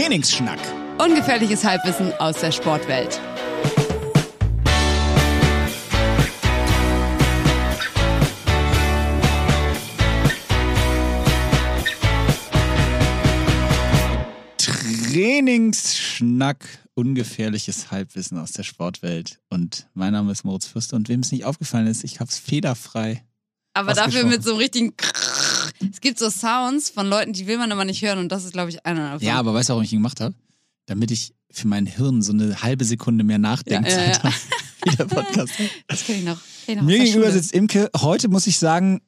Trainingsschnack. Ungefährliches Halbwissen aus der Sportwelt. Trainingsschnack. Ungefährliches Halbwissen aus der Sportwelt. Und mein Name ist Moritz Fürster und wem es nicht aufgefallen ist, ich habe es federfrei. Aber dafür mit so einem richtigen. Es gibt so Sounds von Leuten, die will man aber nicht hören und das ist, glaube ich, einer davon. Ja, aber weißt du, warum ich ihn gemacht habe? Damit ich für mein Hirn so eine halbe Sekunde mehr Nachdenkzeit Ja, ja, ja. habe. Wie der Podcast. Das kenne ich noch. Kenn ich noch Mir gegenüber sitzt Imke, heute muss ich sagen,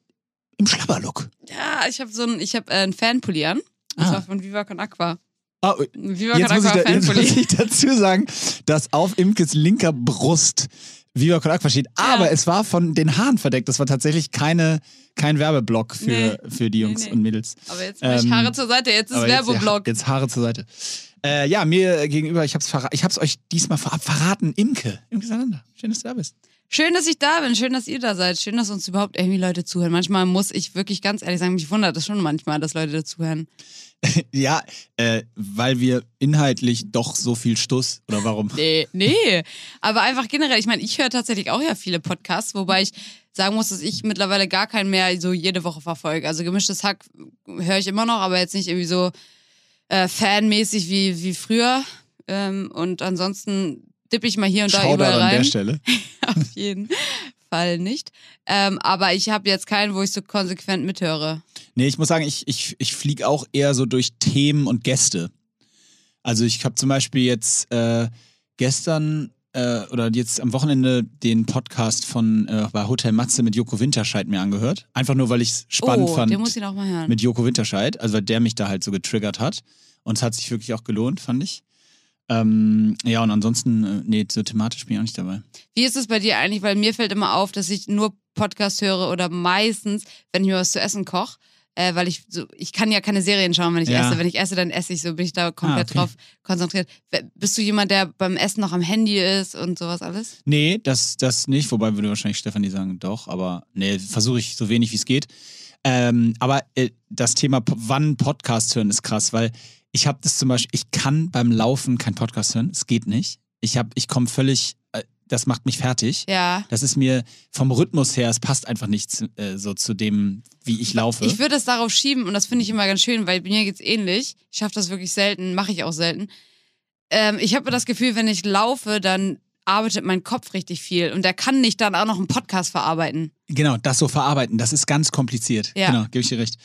im Schlabberlook. Ja, ich habe so ein, ich habe äh, einen Fanpulli an. Und Ah. zwar von Viva Con Aqua. Oh, Viva jetzt, Con muss Aqua da, jetzt muss ich dazu sagen, dass auf Imkes linker Brust Viva Con Aqua steht. Aber es war von den Haaren verdeckt. Das war tatsächlich keine, kein Werbeblock für, Nee. für die Jungs Nee, nee. und Mädels. Aber jetzt Ähm, Haare zur Seite, jetzt ist Aber jetzt- Werbeblock. Jetzt, Haare zur Seite. Äh, ja, mir gegenüber, ich hab's, ich hab's euch diesmal verraten. Imke. Imke Sanander. Schön, dass du da bist. Schön, dass ich da bin, schön, dass ihr da seid, schön, dass uns überhaupt irgendwie Leute zuhören. Manchmal muss ich wirklich ganz ehrlich sagen, mich wundert es schon manchmal, dass Leute dazuhören. Ja, äh, weil wir inhaltlich doch so viel Stuss. Oder warum? Nee, nee. Aber einfach generell, ich meine, ich höre tatsächlich auch ja viele Podcasts, wobei ich sagen muss, dass ich mittlerweile gar keinen mehr so jede Woche verfolge. Also gemischtes Hack höre ich immer noch, aber jetzt nicht irgendwie so äh, fanmäßig wie, wie früher. Ähm, und ansonsten dippe ich mal hier und da Shoutout überall an der rein. Stelle. Auf jeden Fall nicht. Ähm, aber ich habe jetzt keinen, wo ich so konsequent mithöre. Nee, ich muss sagen, ich, ich, ich fliege auch eher so durch Themen und Gäste. Also ich habe zum Beispiel jetzt äh, gestern äh, oder jetzt am Wochenende den Podcast von äh, bei Hotel Matze mit Joko Winterscheid mir angehört. Einfach nur, weil ich es spannend oh, fand den muss ich noch mal hören. mit Joko Winterscheid. Also weil der mich da halt so getriggert hat. Und es hat sich wirklich auch gelohnt, fand ich. Ähm, ja, und ansonsten, äh, nee, so thematisch bin ich auch nicht dabei. Wie ist es bei dir eigentlich? Weil mir fällt immer auf, dass ich nur Podcast höre oder meistens, wenn ich mir was zu essen koche, äh, weil ich so, ich kann ja keine Serien schauen, wenn ich Ja. esse. Wenn ich esse, dann esse ich so, bin ich da komplett okay. drauf konzentriert. Bist du jemand, der beim Essen noch am Handy ist und sowas alles? Nee, das, das nicht. Wobei würde wahrscheinlich Stefanie sagen, doch. Aber nee, versuche ich so wenig wie es geht. Ähm, aber äh, das Thema, wann Podcast hören, ist krass, weil ich habe das zum Beispiel, ich kann beim Laufen kein Podcast hören. Es geht nicht. Ich, hab- ich komme völlig, äh, das macht mich fertig. Ja. Das ist mir vom Rhythmus her, es passt einfach nicht zu- äh, so zu dem, wie ich laufe. Ich würde es darauf schieben und das finde ich immer ganz schön, weil mir geht's ähnlich. Ich schaffe das wirklich selten, mache ich auch selten. Ähm, ich habe das Gefühl, wenn ich laufe, dann arbeitet mein Kopf richtig viel und der kann nicht dann auch noch einen Podcast verarbeiten. Genau, das so verarbeiten, das ist ganz kompliziert. Ja. Genau, gebe ich dir recht.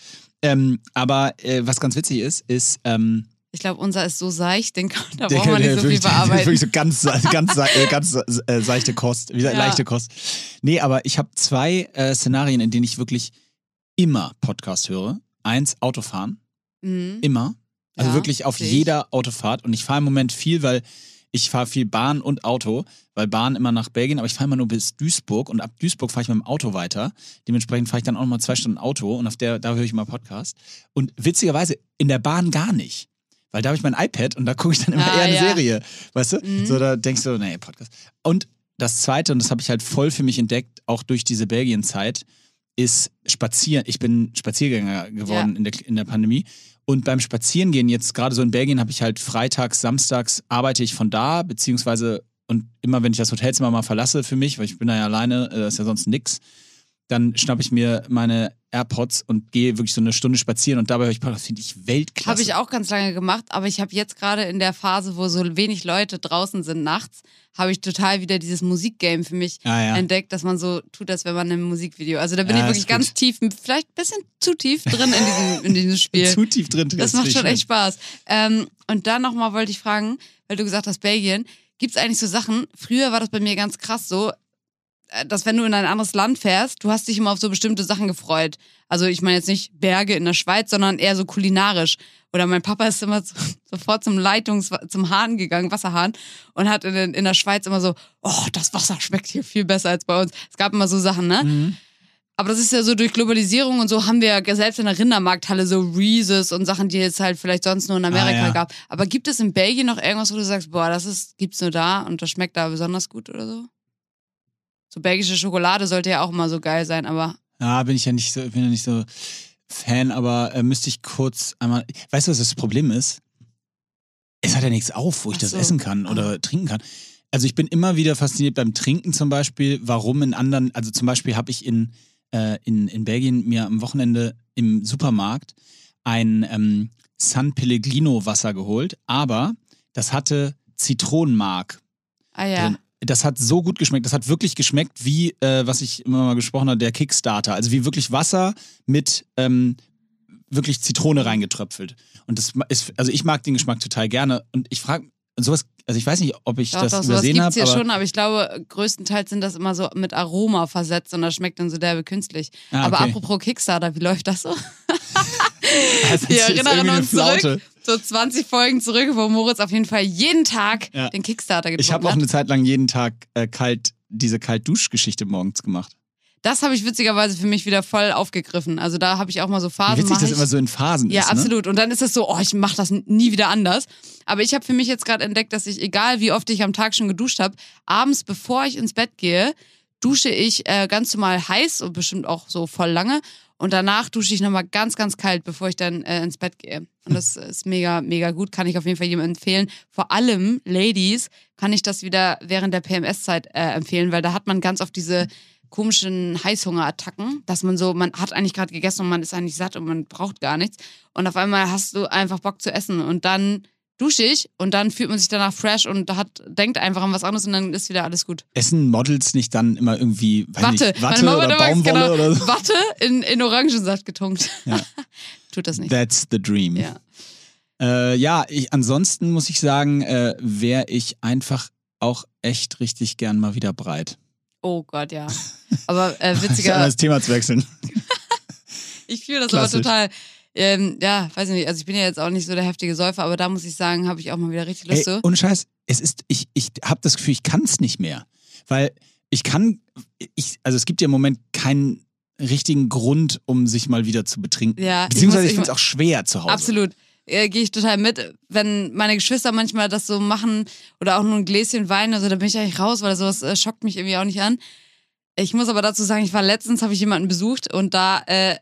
Ähm, aber äh, was ganz witzig ist, ist, ähm, Ich glaube, unser ist so seicht, den kann, da braucht man nicht so viel wirklich, der- verarbeiten. Wirklich so ganz, ganz, äh, ganz äh, seichte Kost, wie Ja. leichte Kost. Nee, aber ich habe zwei äh, Szenarien, in denen ich wirklich immer Podcast höre. Eins, Autofahren. Mhm. Immer. Also Ja, wirklich auf jeder Autofahrt. Und ich fahre im Moment viel, weil ich fahre viel Bahn und Auto, weil Bahn immer nach Belgien, aber ich fahre immer nur bis Duisburg und ab Duisburg fahre ich mit dem Auto weiter. Dementsprechend fahre ich dann auch nochmal zwei Stunden Auto und auf der, da höre ich immer Podcast. Und witzigerweise in der Bahn gar nicht. Weil da habe ich mein iPad und da gucke ich dann immer Ah, eher eine ja. Serie. Weißt du? Mhm. So, da denkst du, nee, Podcast. Und das zweite, und das habe ich halt voll für mich entdeckt, auch durch diese Belgien-Zeit, ist Spazieren. Ich bin Spaziergänger geworden Ja. in, der, in der Pandemie. Und beim Spazierengehen, jetzt gerade so in Belgien, habe ich halt freitags, samstags arbeite ich von da, beziehungsweise und immer wenn ich das Hotelzimmer mal verlasse für mich, weil ich bin da ja alleine, äh, ist ja sonst nix, dann schnappe ich mir meine AirPods und gehe wirklich so eine Stunde spazieren und dabei höre ich Podcast, finde ich Weltklasse. Habe ich auch ganz lange gemacht, aber ich habe jetzt gerade in der Phase, wo so wenig Leute draußen sind nachts, habe ich total wieder dieses Musikgame für mich Ah, ja. entdeckt, dass man so tut, als wenn man ein Musikvideo. Also da bin Ja, ich wirklich ganz tief, vielleicht ein bisschen zu tief drin in diesem, in diesem Spiel. Zu tief drin. Das macht schon echt Spaß. Ähm, und dann nochmal wollte ich fragen, weil du gesagt hast, Belgien, gibt es eigentlich so Sachen, früher war das bei mir ganz krass so, dass wenn du in ein anderes Land fährst, du hast dich immer auf so bestimmte Sachen gefreut. Also ich meine jetzt nicht Berge in der Schweiz, sondern eher so kulinarisch. Oder mein Papa ist immer so, sofort zum Leitungs zum Hahn gegangen, Wasserhahn, und hat in, in der Schweiz immer so, oh, das Wasser schmeckt hier viel besser als bei uns. Es gab immer so Sachen, ne? Mhm. Aber das ist ja so durch Globalisierung und so haben wir ja selbst in der Rindermarkthalle so Reeses und Sachen, die es halt vielleicht sonst nur in Amerika Ah, ja. gab. Aber gibt es in Belgien noch irgendwas, wo du sagst, boah, das ist, gibt's nur da und das schmeckt da besonders gut oder so? So belgische Schokolade sollte ja auch immer so geil sein, aber Ja, bin ich ja nicht so, bin ja nicht so Fan, aber äh, müsste ich kurz einmal. Weißt du, was das Problem ist? es hat ja nichts auf, wo ich Ach das so. essen kann oder Ah. trinken kann. Also ich bin immer wieder fasziniert beim Trinken zum Beispiel, warum in anderen, also zum Beispiel habe ich in, äh, in, in Belgien mir am Wochenende im Supermarkt ein ähm, San Pellegrino Wasser geholt, aber das hatte Zitronenmark Ah ja. drin. Das hat so gut geschmeckt. Das hat wirklich geschmeckt wie, äh, was ich immer mal gesprochen habe, der Kickstarter. Also wie wirklich Wasser mit ähm, wirklich Zitrone reingetröpfelt. Und das ist, also ich mag den Geschmack total gerne. Und ich frage, sowas, also ich weiß nicht, ob ich Doch, das doch, übersehen gibt's habe, hier aber schon, aber ich glaube, größtenteils sind das immer so mit Aroma versetzt und das schmeckt dann so derbe künstlich. Ah, Aber okay. apropos Kickstarter, wie läuft das so? das Wir erinnern uns zurück. So 20 Folgen zurück, wo Moritz auf jeden Fall jeden Tag Ja. den Kickstarter getrunken Ich habe auch eine Zeit lang jeden Tag äh, kalt, diese Kaltduschgeschichte morgens gemacht. Das habe ich witzigerweise für mich wieder voll aufgegriffen. Also da habe ich auch mal so Phasen. witzig mach das immer so in Phasen Ja, ist. Ne? absolut. Und dann ist es so, oh, ich mache das nie wieder anders. Aber ich habe für mich jetzt gerade entdeckt, dass ich, egal wie oft ich am Tag schon geduscht habe, abends, bevor ich ins Bett gehe, dusche ich äh, ganz normal heiß und bestimmt auch so voll lange. Und danach dusche ich nochmal ganz, ganz kalt, bevor ich dann äh, ins Bett gehe. Und das ist mega, mega gut. Kann ich auf jeden Fall jedem empfehlen. Vor allem, Ladies, kann ich das wieder während der PMS-Zeit äh, empfehlen, weil da hat man ganz oft diese komischen Heißhungerattacken, dass man so, man hat eigentlich gerade gegessen und man ist eigentlich satt und man braucht gar nichts. Und auf einmal hast du einfach Bock zu essen und dann dusche ich und dann fühlt man sich danach fresh und hat, denkt einfach an was anderes und dann ist wieder alles gut. Essen Models nicht dann immer irgendwie Watte. Nicht, Watte oder Baumwolle genau, oder so? Watte in, in Orangensaft getunkt. Ja. Tut das nicht. That's the dream. Ja. Äh, ja, ich, ansonsten muss ich sagen, äh, wäre ich einfach auch echt richtig gern mal wieder breit. Oh Gott, ja. Aber äh, witziger, das Thema zu wechseln. ich fühle das Klassisch. aber total. Ähm, ja, weiß nicht, also ich bin ja jetzt auch nicht so der heftige Säufer, aber da muss ich sagen, habe ich auch mal wieder richtig Lust Ey, zu. ohne Scheiß, es ist, ich, ich habe das Gefühl, ich kann es nicht mehr. Weil ich kann, ich, also es gibt ja im Moment keinen richtigen Grund, um sich mal wieder zu betrinken. Ja, ich Beziehungsweise ich, ich finde es auch schwer zu Hause. Absolut. Äh, Gehe ich total mit. Wenn meine Geschwister manchmal das so machen oder auch nur ein Gläschen Wein, also da bin ich eigentlich raus, weil sowas äh, schockt mich irgendwie auch nicht an. Ich muss aber dazu sagen, ich war letztens, habe ich jemanden besucht und da äh,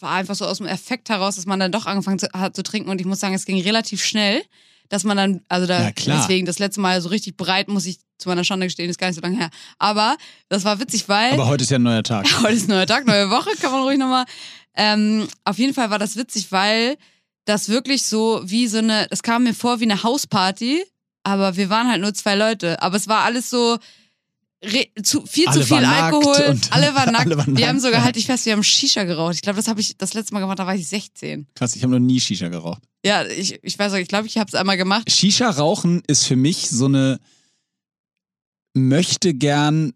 war einfach so aus dem Effekt heraus, dass man dann doch angefangen zu, hat zu trinken und ich muss sagen, es ging relativ schnell, dass man dann, also da, deswegen das letzte Mal so richtig breit, muss ich zu meiner Schande gestehen, ist gar nicht so lange her. Aber das war witzig, weil Aber heute ist ja ein neuer Tag. heute ist ein neuer Tag, neue Woche, kann man ruhig nochmal. Ähm, auf jeden Fall war das witzig, weil das wirklich so wie so eine, es kam mir vor wie eine Hausparty, aber wir waren halt nur zwei Leute. Aber es war alles so zu, viel Alle zu viel Alkohol. und- alle waren nackt. alle waren wir haben nackt, sogar, ja. halt ich fest, wir haben Shisha geraucht. Ich glaube, das habe ich das letzte Mal gemacht, da war ich 16. Krass, ich habe noch nie Shisha geraucht. Ja, ich, ich weiß auch, ich glaube, ich habe es einmal gemacht. Shisha rauchen ist für mich so eine möchte gern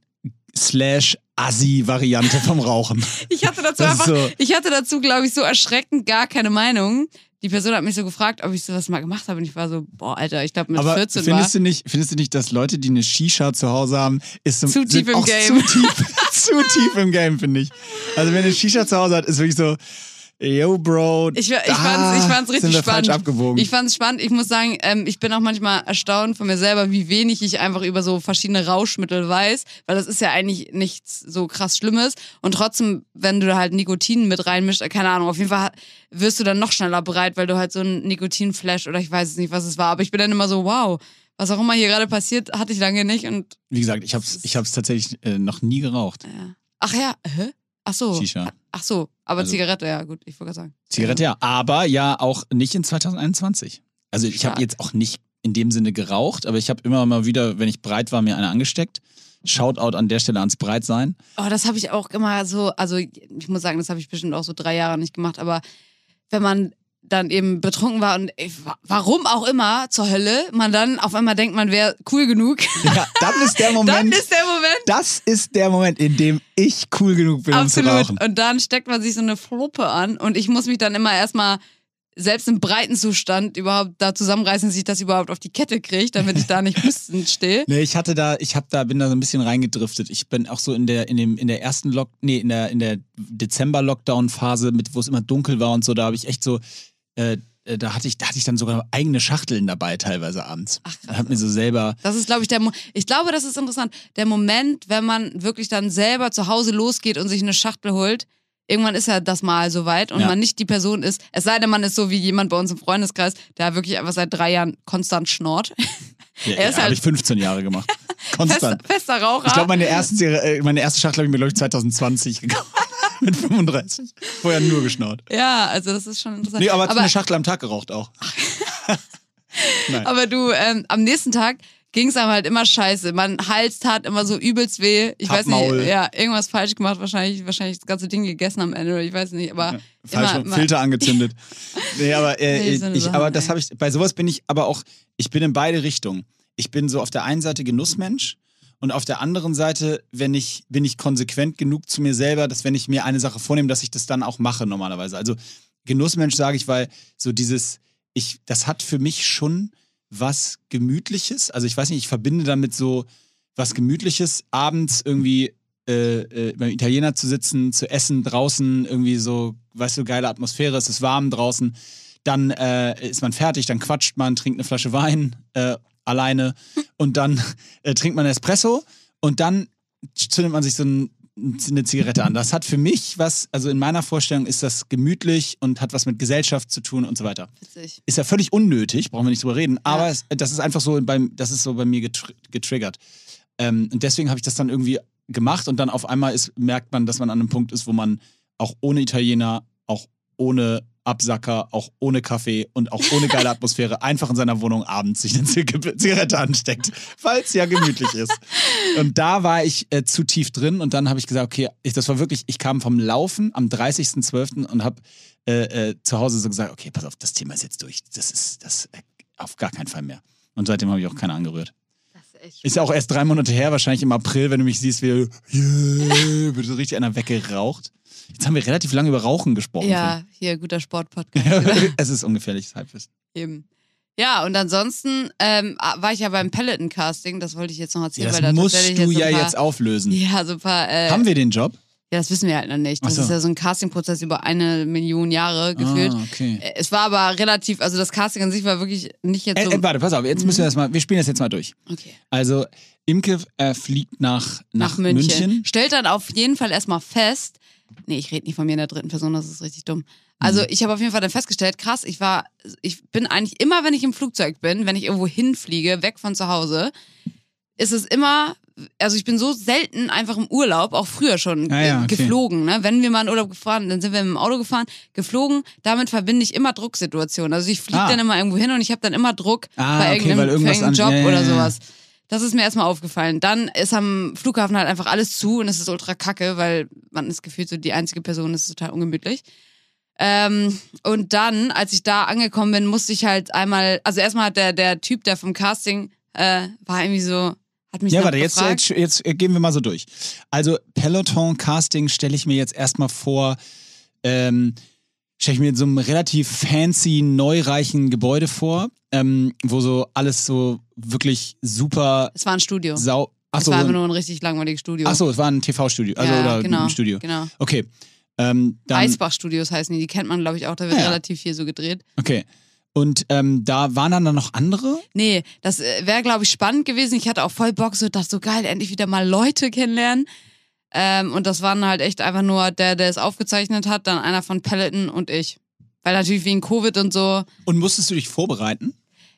slash Assi-Variante vom Rauchen. Ich hatte dazu einfach, so, ich hatte dazu, glaube ich, so erschreckend gar keine Meinung. Die Person hat mich so gefragt, ob ich sowas mal gemacht habe und ich war so, boah, Alter, ich glaube mit aber 14 war. findest du, nicht, findest du nicht, dass Leute, die eine Shisha zu Hause haben, ist so, Zu tief im auch Game. Zu tief, zu tief im Game, finde ich. Also wenn eine Shisha zu Hause hat, ist wirklich so, yo, Bro, Ich, ich, da fand's, ich fand's richtig sind wir spannend. falsch abgewogen. Ich fand's spannend. Ich muss sagen, ähm, ich bin auch manchmal erstaunt von mir selber, wie wenig ich einfach über so verschiedene Rauschmittel weiß, weil das ist ja eigentlich nichts so krass Schlimmes. Und trotzdem, wenn du da halt Nikotin mit reinmischst, äh, keine Ahnung, auf jeden Fall wirst du dann noch schneller bereit, weil du halt so ein Nikotinflash oder ich weiß es nicht, was es war. Aber ich bin dann immer so, wow, was auch immer hier gerade passiert, hatte ich lange nicht. Und Wie gesagt, ich habe es ich hab's tatsächlich äh, noch nie geraucht. ja. ach ja, hä? Ach so. Shisha. Ach so, aber Also- Zigarette, ja gut, ich wollte gerade sagen. Zigarette ja, aber ja auch nicht in 2021. Also ich habe jetzt auch nicht in dem Sinne geraucht, aber ich habe immer mal wieder, wenn ich breit war, mir eine angesteckt. Shoutout an der Stelle ans Breitsein. Oh, das habe ich auch immer so, also ich muss sagen, das habe ich bestimmt auch so drei Jahre nicht gemacht, aber wenn man dann eben betrunken war und ey, wa- warum auch immer zur Hölle, man dann auf einmal denkt, man wäre cool genug, Ja, dann ist der dann Moment, ist der Moment. das ist der Moment, in dem ich cool genug bin, um zu rauchen. Absolut. Und dann steckt man sich so eine Fluppe an und ich muss mich dann immer erstmal selbst im breiten Zustand überhaupt da zusammenreißen, dass ich das überhaupt auf die Kette kriege, damit ich da nicht hustend stehe. Nee, ich hatte da, ich habe da, bin da so ein bisschen reingedriftet. Ich bin auch so in der, in dem, in der ersten Lock, nee, in der, in der Dezember-Lockdown-Phase, mit, wo es immer dunkel war und so, da habe ich echt so, äh, äh, da hatte ich, da hatte ich dann sogar eigene Schachteln dabei teilweise abends. Ach, Und hab mir so selber, Das ist, glaube ich, der Mo Ich glaube, das ist interessant. Der Moment, wenn man wirklich dann selber zu Hause losgeht und sich eine Schachtel holt, irgendwann ist ja das mal soweit und Ja. man nicht die Person ist, es sei denn, man ist so wie jemand bei uns im Freundeskreis, der wirklich einfach seit drei Jahren konstant schnort. Ja, Er ist ja, halt- habe ich 15 Jahre gemacht. Fester, Konstant. fester Raucher. Ich glaube, meine erste, Zigarre- äh, meine erste Schachtel habe ich mir, glaube ich, 2020 gekauft. Mit 35. Vorher nur geschnaut. ja, also das ist schon interessant. Nee, aber, aber, eine Schachtel am Tag geraucht auch. Aber du, ähm, am nächsten Tag ging es einem halt immer scheiße. Mein Hals tat immer so übelst weh. Ich weiß nicht, ja, irgendwas falsch gemacht, wahrscheinlich, wahrscheinlich das ganze Ding gegessen am Ende, oder ich weiß nicht, aber Falsch, immer, immer, Filter angezündet. Nee, aber, äh, Nee, so ich, aber das habe ich, bei sowas bin ich aber auch, ich bin in beide Richtungen. Ich bin so auf der einen Seite Genussmensch und auf der anderen Seite, wenn ich, bin ich konsequent genug zu mir selber, dass wenn ich mir eine Sache vornehme, dass ich das dann auch mache normalerweise. Also Genussmensch sage ich, weil so dieses, ich, das hat für mich schon was Gemütliches. Also ich weiß nicht, ich verbinde damit so was Gemütliches, abends irgendwie äh, äh, beim Italiener zu sitzen, zu essen, draußen irgendwie so, weißt du, geile Atmosphäre, es ist warm draußen. Dann äh, ist man fertig, dann quatscht man, trinkt eine Flasche Wein äh, alleine und dann äh, trinkt man Espresso und dann zündet man sich so ein, eine Zigarette an. Das hat für mich was, also in meiner Vorstellung ist das gemütlich und hat was mit Gesellschaft zu tun und so weiter. Witzig. Ist ja völlig unnötig, brauchen wir nicht drüber reden, aber Ja. es, das ist einfach so beim, das ist so bei mir getr getriggert. Ähm, und deswegen habe ich das dann irgendwie gemacht und dann auf einmal ist, merkt man, dass man an einem Punkt ist, wo man auch ohne Italiener, auch ohne Absacker, auch ohne Kaffee und auch ohne geile Atmosphäre einfach in seiner Wohnung abends sich eine Zig- Zigarette ansteckt, weil es ja gemütlich ist. Und da war ich äh, zu tief drin und dann habe ich gesagt, okay, ich, das war wirklich, ich kam vom Laufen am 30.12. und habe äh, äh, zu Hause so gesagt, okay, pass auf, das Thema ist jetzt durch. Das ist das äh, auf gar keinen Fall mehr. Und seitdem habe ich auch keine angerührt. Ist Ist ja auch erst drei Monate her, wahrscheinlich im April, wenn du mich siehst, wie yeah, wird so richtig einer weggeraucht. Jetzt haben wir relativ lange über Rauchen gesprochen. Ja, hier, guter Sportpodcast. Finn. es ist ungefährliches Halbwissen. Eben. Ja, und ansonsten ähm, war ich ja beim Peloton-Casting, das wollte ich jetzt noch Ja, erzählen, das weil da musst du jetzt ja paar, jetzt auflösen. Ja, so ein paar. Äh, Haben wir den Job? Ja, das wissen wir halt noch nicht. Das so. ist ja so ein Casting-Prozess über eine Million Jahre gefühlt. Ah, okay. Äh, Es war aber relativ, also das Casting an sich war wirklich nicht jetzt Äh, so. äh, warte, pass auf, jetzt müssen wir das mal, wir spielen das jetzt mal durch. okay. Also, Imke äh, fliegt nach, nach, Nach München. München. Stellt dann auf jeden Fall erstmal fest, nee, ich rede nicht von mir in der dritten Person, das ist richtig dumm. Also Mhm. ich habe auf jeden Fall dann festgestellt, krass, ich war, ich bin eigentlich immer, wenn ich im Flugzeug bin, wenn ich irgendwo hinfliege, weg von zu Hause, ist es immer, also ich bin so selten einfach im Urlaub, auch früher schon Ah ja, okay. geflogen, ne? Wenn wir mal in Urlaub gefahren, dann sind wir mit dem Auto gefahren, geflogen, damit verbinde ich immer Drucksituationen. Also ich fliege Ah. dann immer irgendwo hin und ich habe dann immer Druck Ah, bei okay, irgendeinem, irgendwas an- Job ja, ja, oder sowas. Das ist mir erstmal aufgefallen. Dann ist am Flughafen halt einfach alles zu und es ist ultra kacke, weil man ist gefühlt so die einzige Person, das ist total ungemütlich. Ähm, und dann, als ich da angekommen bin, musste ich halt einmal, also erstmal hat der, der Typ, der vom Casting äh, war irgendwie so, hat mich Ja, warte, jetzt, jetzt, jetzt gehen wir mal so durch. Also, Peloton-Casting stelle ich mir jetzt erstmal vor, ähm, stelle ich mir in so einem relativ fancy, neureichen Gebäude vor, ähm, wo so alles so wirklich super es war ein Studio. sau. es Achso, war einfach nur ein richtig langweiliges Studio. achso, es war ein TV-Studio, also ja, oder genau, ein Studio. Genau. Okay. Ähm, dann, Eisbach-Studios heißen die, die kennt man, glaube ich, auch. Da wird Ja. relativ viel so gedreht. okay. Und ähm, da waren dann, dann noch andere? Nee, das wäre, glaube ich, spannend gewesen. Ich hatte auch voll Bock, so dachte so geil, endlich wieder mal Leute kennenlernen. Ähm, und das waren halt echt einfach nur der, der es aufgezeichnet hat, dann einer von Peloton und ich. Weil natürlich wegen Covid und so. Und musstest du dich vorbereiten?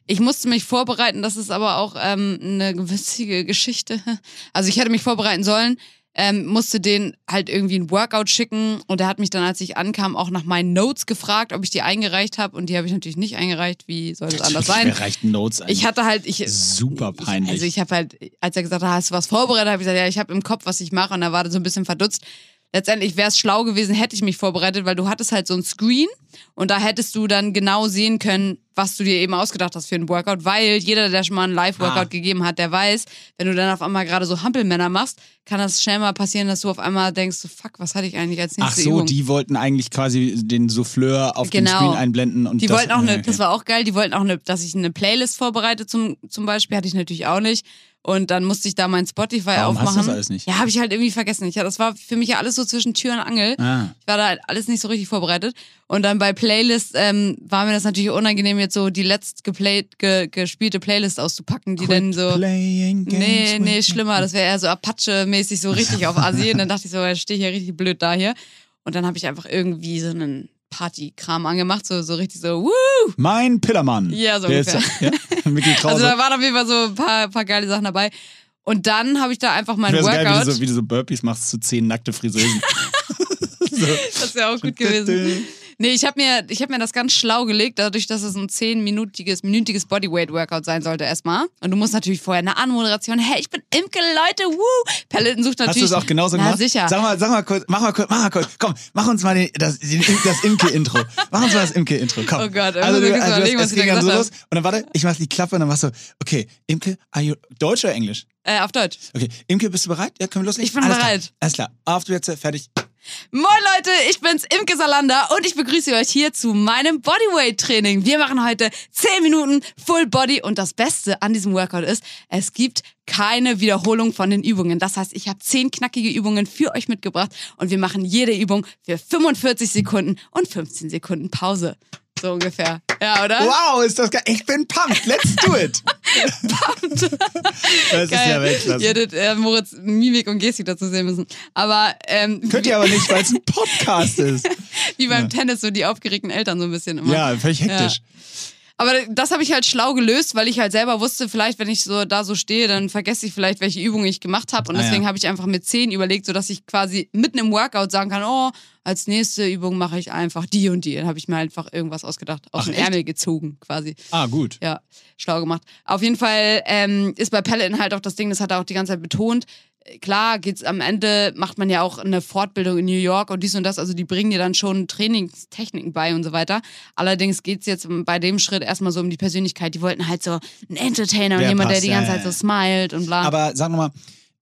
Ich musste mich vorbereiten, das ist aber auch ähm, eine witzige Geschichte. Also ich hätte mich vorbereiten sollen, ähm, musste den halt irgendwie ein Workout schicken und er hat mich dann, als ich ankam, auch nach meinen Notes gefragt, ob ich die eingereicht habe und die habe ich natürlich nicht eingereicht. Wie soll das anders sein? Wer reicht Notes ein? Ich hatte halt, ich Super peinlich. Ich, also ich habe halt, als er gesagt hat, hast du was vorbereitet, habe ich gesagt, ja, ich habe im Kopf, was ich mache und er war da so ein bisschen verdutzt. Letztendlich wäre es schlau gewesen, hätte ich mich vorbereitet, weil du hattest halt so ein Screen und da hättest du dann genau sehen können, was du dir eben ausgedacht hast für einen Workout, weil jeder, der schon mal einen Live-Workout Ah. gegeben hat, der weiß, wenn du dann auf einmal gerade so Hampelmänner machst, kann das schnell mal passieren, dass du auf einmal denkst, so, fuck, was hatte ich eigentlich als Ach nächste so, Übung? die wollten eigentlich quasi den Souffleur auf Genau. den Screen einblenden und Die das, wollten auch eine, okay. das war auch geil, die wollten auch eine, dass ich eine Playlist vorbereite zum, zum Beispiel, hatte ich natürlich auch nicht. Und dann musste ich da mein Spotify Warum hast du aufmachen. das alles nicht? Ja, habe ich halt irgendwie vergessen. Ich, das war für mich ja alles so zwischen Tür und Angel. Ah. Ich war da halt alles nicht so richtig vorbereitet. Und dann bei Playlist ähm, war mir das natürlich unangenehm, jetzt so die letzt geplayt, ge, gespielte Playlist auszupacken, die dann so. Nee, nee, me. schlimmer. Das wäre eher so Apache-mäßig so richtig auf Asien. dann dachte ich so, ich stehe hier richtig blöd da hier. Und dann habe ich einfach irgendwie so einen Partykram angemacht, so, so richtig so, wuh! Mein Pillermann. Ja, so Der ist ungefähr. ja. Also da waren auf jeden Fall so ein paar, paar geile Sachen dabei. Und dann habe ich da einfach mein so geil, wie Workout. du, so, wie du so Burpees machst zu zehn nackte Friseusen. so. das wäre auch gut gewesen. Nee, ich habe mir, ich hab mir das ganz schlau gelegt, dadurch, dass es ein zehnminütiges minütiges Bodyweight-Workout sein sollte erstmal. Und du musst natürlich vorher eine Anmoderation, hey, ich bin Imke, Leute, woo! Peloton sucht Hast natürlich... du es auch genauso Na, gemacht? sicher. Sag mal, sag mal kurz, mach mal kurz, mach mal kurz, komm, mach uns mal den, das, das Imke-Intro. Mach uns mal das Imke-Intro, komm. Oh Gott, also, du, also was es ging da dann so gesagt los und dann warte, ich mach die Klappe und dann machst du, okay, Imke, are you, Deutsch oder Englisch? Äh, auf Deutsch. Okay, Imke, bist du bereit? Ja, können wir loslegen? Ich bin Alles bereit. Klar. Alles klar, auf die Plätze, fertig. Moin Leute, ich bin's Imke Salander und ich begrüße euch hier zu meinem Bodyweight Training. Wir machen heute 10 Minuten Full Body und das Beste an diesem Workout ist, es gibt keine Wiederholung von den Übungen. Das heißt, ich habe 10 knackige Übungen für euch mitgebracht und wir machen jede Übung für 45 Sekunden und 15 Sekunden Pause. So ungefähr. Ja, oder? Wow, ist das geil. Ich bin pumped. Let's do it. pumped. Das ist ja Geil. Weltklasse. Ihr hättet äh, Moritz Mimik und Gestik dazu sehen müssen. Aber ähm, Könnt ihr aber nicht, weil es ein Podcast ist. wie beim Tennis, so die aufgeregten Eltern so ein bisschen immer. Ja, völlig hektisch. Aber das habe ich halt schlau gelöst, weil ich halt selber wusste, vielleicht, wenn ich so da so stehe, dann vergesse ich vielleicht, welche Übungen ich gemacht habe. Und Ah, deswegen ja. habe ich einfach mit zehn überlegt, sodass ich quasi mitten im Workout sagen kann, oh, als nächste Übung mache ich einfach die und die. Dann habe ich mir einfach irgendwas ausgedacht, aus Ach, dem echt? Ärmel gezogen quasi. Ah, gut. Ja, schlau gemacht. Auf jeden Fall ähm, ist bei Peloton halt auch das Ding, das hat er auch die ganze Zeit betont. Klar, geht's am Ende, macht man ja auch eine Fortbildung in New York und dies und das, also die bringen dir dann schon Trainingstechniken bei und so weiter. Allerdings geht's jetzt bei dem Schritt erstmal so um die Persönlichkeit. Die wollten halt so einen Entertainer und jemand, der passt, die ja, ganze ja, Zeit so ja. smilet und bla. Aber sag nochmal,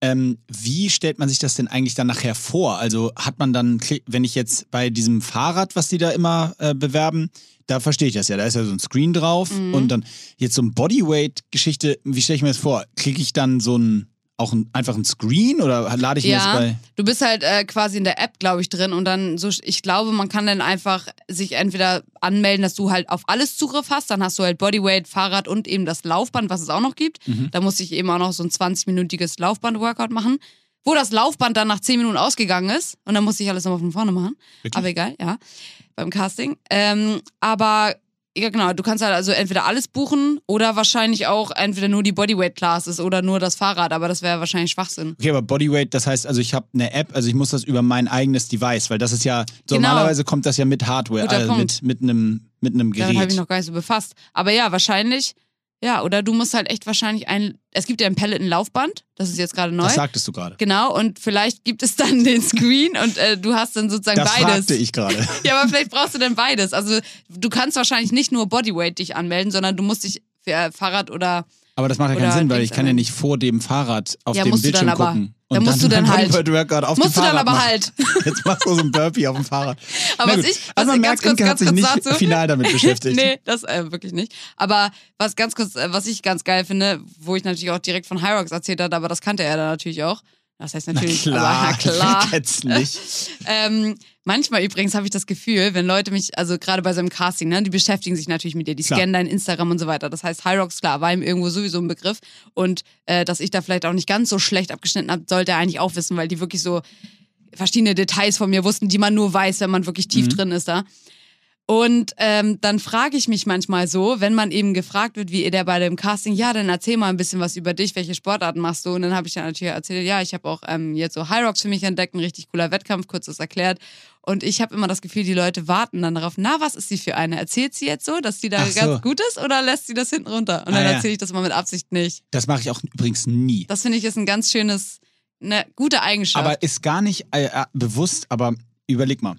ähm, wie stellt man sich das denn eigentlich dann nachher vor? Also hat man dann, wenn ich jetzt bei diesem Fahrrad, was die da immer äh, bewerben, da verstehe ich das ja, da ist ja so ein Screen drauf Mhm. und dann jetzt so ein Bodyweight-Geschichte, wie stelle ich mir das vor? Kriege ich dann so ein, auch ein, einfach ein Screen oder lade ich mir das bei... du bist halt äh, quasi in der App, glaube ich, drin und dann so, ich glaube, man kann dann einfach sich entweder anmelden, dass du halt auf alles Zugriff hast, dann hast du halt Bodyweight, Fahrrad und eben das Laufband, was es auch noch gibt. Mhm. Da musste ich eben auch noch so ein 20-minütiges Laufband-Workout machen, wo das Laufband dann nach 10 Minuten ausgegangen ist und dann musste ich alles nochmal von vorne machen. Wirklich? Aber egal, ja, beim Casting. Ähm, aber ja, genau, du kannst halt also entweder alles buchen oder wahrscheinlich auch entweder nur die Bodyweight-Classes oder nur das Fahrrad, aber das wäre wahrscheinlich Schwachsinn. Okay, aber Bodyweight, das heißt, also ich habe eine App, also ich muss das über mein eigenes Device, weil das ist ja, so Genau. normalerweise kommt das ja mit Hardware, Guter also Punkt. mit, mit einem mit einem Damit habe ich Gerät. noch gar nicht so befasst. Aber ja, wahrscheinlich, ja, oder du musst halt echt wahrscheinlich ein, es gibt ja ein Peloton-Laufband, das ist jetzt gerade neu. Das sagtest du gerade. Genau, und vielleicht gibt es dann den Screen und äh, du hast dann sozusagen Das beides. fragte ich gerade. Ja, aber vielleicht brauchst du dann beides. Also du kannst wahrscheinlich nicht nur Bodyweight dich anmelden, sondern du musst dich für äh, Fahrrad oder Aber das macht ja keinen Sinn, weil ich kann ja nicht vor dem Fahrrad auf Ja, dem musst du dann Bildschirm aber. Gucken. Dann musst du dann halt. Bodyweight-Workout auf musst dem du dann Fahrrad aber machen. halt. Jetzt machst du so ein Burpee auf dem Fahrrad. Aber Na was ich, was also man ich merkt, ganz kurz, hat ganz sich kurz nicht dazu. final damit beschäftigt. nee, das äh, wirklich nicht. Aber was ganz kurz, äh, was ich ganz geil finde, wo ich natürlich auch direkt von Hyrox erzählt habe, aber das kannte er dann natürlich auch. Das heißt Na natürlich, klar, aber na klar. Jetzt nicht. Ähm, manchmal übrigens habe ich das Gefühl, wenn Leute mich, also gerade bei so einem Casting, ne, die beschäftigen sich natürlich mit dir, die Klar. scannen dein Instagram und so weiter. Das heißt, Hyrox, klar, war ihm irgendwo sowieso ein Begriff. Und äh, dass ich da vielleicht auch nicht ganz so schlecht abgeschnitten habe, sollte er eigentlich auch wissen, weil die wirklich so verschiedene Details von mir wussten, die man nur weiß, wenn man wirklich tief Mhm. drin ist da. Und ähm, dann frage ich mich manchmal so, wenn man eben gefragt wird, wie ihr der bei dem Casting, ja, dann erzähl mal ein bisschen was über dich, welche Sportarten machst du? Und dann habe ich dann natürlich erzählt, ja, ich habe auch ähm, jetzt so High Rocks für mich entdeckt, ein richtig cooler Wettkampf, kurz das erklärt. Und ich habe immer das Gefühl, die Leute warten dann darauf, na, was ist sie für eine? Erzählt sie jetzt so, dass sie da so. ganz gut ist oder lässt sie das hinten runter? Und Ah, dann erzähle ich das mal mit Absicht nicht. Das mache ich auch übrigens nie. Das finde ich ist ein ganz schönes, eine gute Eigenschaft. Aber ist gar nicht äh, äh, bewusst, aber überleg mal.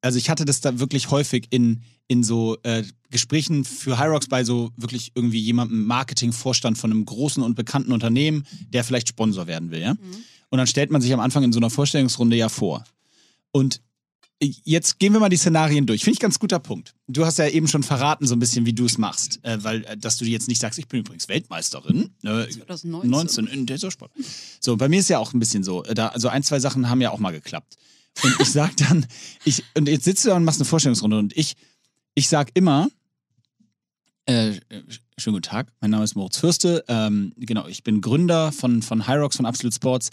Also ich hatte das da wirklich häufig in, in so äh, Gesprächen für Hyrox bei so wirklich irgendwie jemandem Marketingvorstand von einem großen und bekannten Unternehmen, der vielleicht Sponsor werden will, ja? Und dann stellt man sich am Anfang in so einer Vorstellungsrunde ja vor. Und jetzt gehen wir mal die Szenarien durch. Finde ich ganz guter Punkt. Du hast ja eben schon verraten, so ein bisschen, wie du es machst. Äh, weil, äh, dass du jetzt nicht sagst, ich bin übrigens Weltmeisterin. Ne? 2019. 19 in dieser Sport. So, bei mir ist ja auch ein bisschen so. äh, Da, also ein, zwei Sachen haben ja auch mal geklappt. Und ich sag dann, ich, und jetzt sitzt du da und machst eine Vorstellungsrunde und ich, ich sag immer, äh, schönen guten Tag, mein Name ist Moritz Fürste. Ähm, genau, ich bin Gründer von, von Hyrox, von Absolute Sports.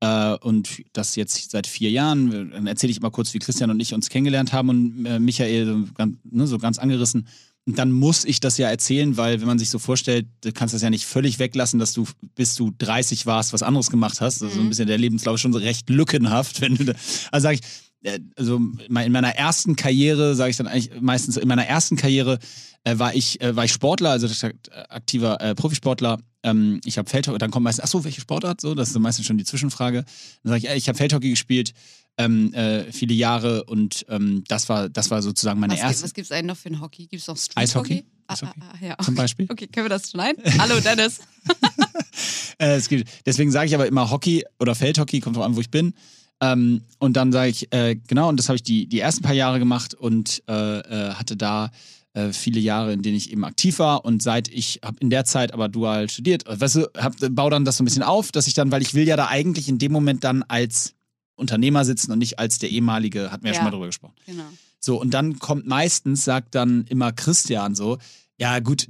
Äh, und das jetzt seit vier Jahren. Dann erzähle ich immer kurz, wie Christian und ich uns kennengelernt haben und äh, Michael so ganz, ne, so ganz angerissen. Und dann muss ich das ja erzählen, weil wenn man sich so vorstellt, du kannst das ja nicht völlig weglassen, dass du bis du 30 warst, was anderes gemacht hast. Also so ein Mhm. bisschen der Lebenslauf ist schon so recht lückenhaft. Wenn du da, also sage ich, also in meiner ersten Karriere, sage ich dann eigentlich meistens, in meiner ersten Karriere äh, war ich äh, war ich Sportler, also aktiver äh, Profisportler. Ähm, ich habe Feldhockey, dann kommt meistens, ach so, welche Sportart? So, das ist meistens schon die Zwischenfrage. Dann sage ich, ich habe Feldhockey gespielt, ähm, äh, viele Jahre und ähm, das war das war sozusagen meine Was, gibt- erste was gibt es eigentlich noch für ein Hockey? Gibt es noch Street Eishockey? Hockey? Ah, Eishockey. Ah, ah, ja. zum Beispiel. Okay, können wir das schneiden? Hallo Dennis. Äh, es gibt, deswegen sage ich aber immer Hockey oder Feldhockey, kommt drauf an, wo ich bin. Ähm, und dann sage ich, äh, genau, und das habe ich die, die ersten paar Jahre gemacht und äh, äh, hatte da äh, viele Jahre, in denen ich eben aktiv war. Und seit ich habe in der Zeit aber dual studiert, weißt du, hab, baue dann das so ein bisschen auf, dass ich dann, weil ich will ja da eigentlich in dem Moment dann als Unternehmer sitzen und nicht als der ehemalige, hatten wir ja, Ja. schon mal drüber gesprochen. Genau. So, und dann kommt meistens, sagt dann immer Christian so, ja gut,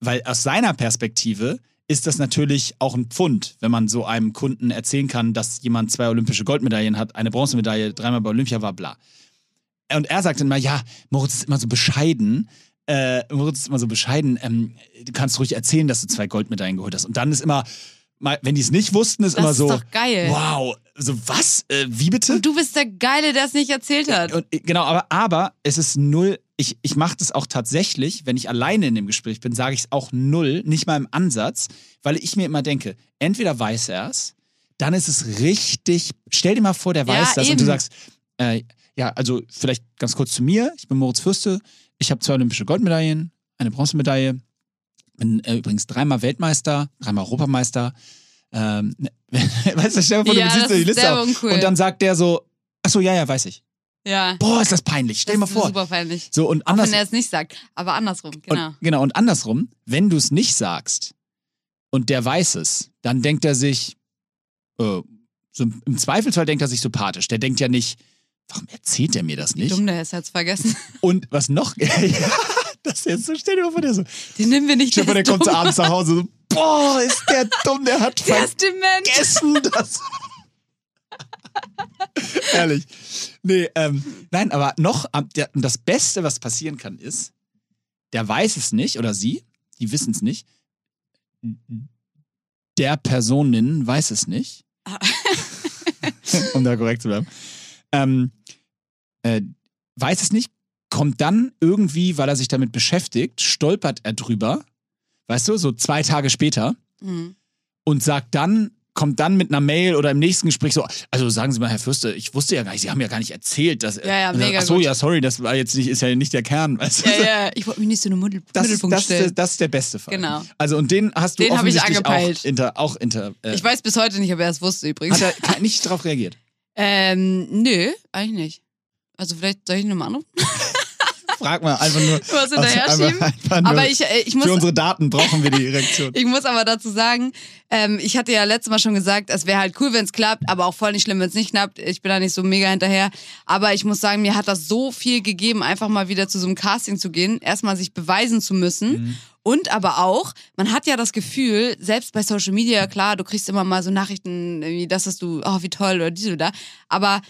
weil aus seiner Perspektive ist das natürlich auch ein Pfund, wenn man so einem Kunden erzählen kann, dass jemand zwei olympische Goldmedaillen hat, eine Bronzemedaille, dreimal bei Olympia war, bla. Und er sagt dann mal, ja, Moritz ist immer so bescheiden. Äh, Moritz ist immer so bescheiden. Ähm, du kannst ruhig erzählen, dass du zwei Goldmedaillen geholt hast. Und dann ist immer, mal, wenn die es nicht wussten, ist Das immer ist so, doch geil. wow, so was? Äh, wie bitte? Und du bist der Geile, der es nicht erzählt hat. Und, äh, genau, aber, aber es ist null. Ich, ich mache das auch tatsächlich, wenn ich alleine in dem Gespräch bin, sage ich es auch null, nicht mal im Ansatz, weil ich mir immer denke, entweder weiß er es, dann ist es richtig. Stell dir mal vor, der Ja, weiß das und du eben. sagst, äh, ja, also vielleicht ganz kurz zu mir. Ich bin Moritz Fürste. Ich habe zwei olympische Goldmedaillen, eine Bronzemedaille. Bin äh, übrigens dreimal Weltmeister, dreimal Europameister. Ähm, weißt du, stell dir vor, Ja, du ziehst die ist Liste auf. uncool. Und dann sagt der so, ach so, ja, ja, weiß ich. ja. Boah, ist das peinlich. Stell dir mal vor. super peinlich. So, und Auch anders, wenn er es nicht sagt. Aber andersrum, genau. und, genau, und andersrum, wenn du es nicht sagst und der weiß es, dann denkt er sich, äh, so im Zweifelsfall denkt er sich sympathisch. Der denkt ja nicht, warum erzählt er mir das nicht? Dumm, der ist jetzt vergessen. Und was noch? ja, das ist jetzt so, stell dir mal vor, der so, Den nehmen wir nicht. stell dir vor, der ist kommt abends nach Hause so, boah, ist der dumm, der hat Der vergessen, das. Ehrlich. Nee, ähm, nein, aber noch, der, das Beste, was passieren kann, ist, der weiß es nicht oder sie, die wissen es nicht. Der Personin weiß es nicht. Ah. um da korrekt zu bleiben. Ähm, äh, weiß es nicht, kommt dann irgendwie, weil er sich damit beschäftigt, stolpert er drüber, weißt du, so zwei Tage später Mhm. und sagt dann, kommt dann mit einer Mail oder im nächsten Gespräch so, also sagen Sie mal, Herr Fürste, ich wusste ja gar nicht, Sie haben ja gar nicht erzählt, dass. Ja, ja, dann, mega Ach so, gut. ja, sorry, das war jetzt nicht, ist ja nicht der Kern, weißt du? Ja, ja, ich wollte mich nicht so in den Mittel Das Mittelpunkt das, stellen. das ist der beste Fall. Genau. Also und den hast du Den hab ich offensichtlich auch angepeilt. inter, auch inter. Äh, Ich weiß bis heute nicht, ob er es wusste übrigens. hat er nicht darauf reagiert. Ähm, nö, eigentlich nicht. Also vielleicht soll ich ihn nochmal anrufen? Frag mal einfach nur. Was hinterher einfach, schieben? einfach nur Aber ich, äh, ich muss für unsere Daten brauchen wir die Reaktion. Ich muss aber dazu sagen, ähm, ich hatte ja letztes Mal schon gesagt, es wäre halt cool, wenn es klappt, aber auch voll nicht schlimm, wenn es nicht klappt. Ich bin da nicht so mega hinterher. Aber ich muss sagen, mir hat das so viel gegeben, einfach mal wieder zu so einem Casting zu gehen, erstmal sich beweisen zu müssen. Mhm. Und aber auch, man hat ja das Gefühl, selbst bei Social Media, klar, du kriegst immer mal so Nachrichten, wie das hast du, oh, wie toll oder dies oder da. Aber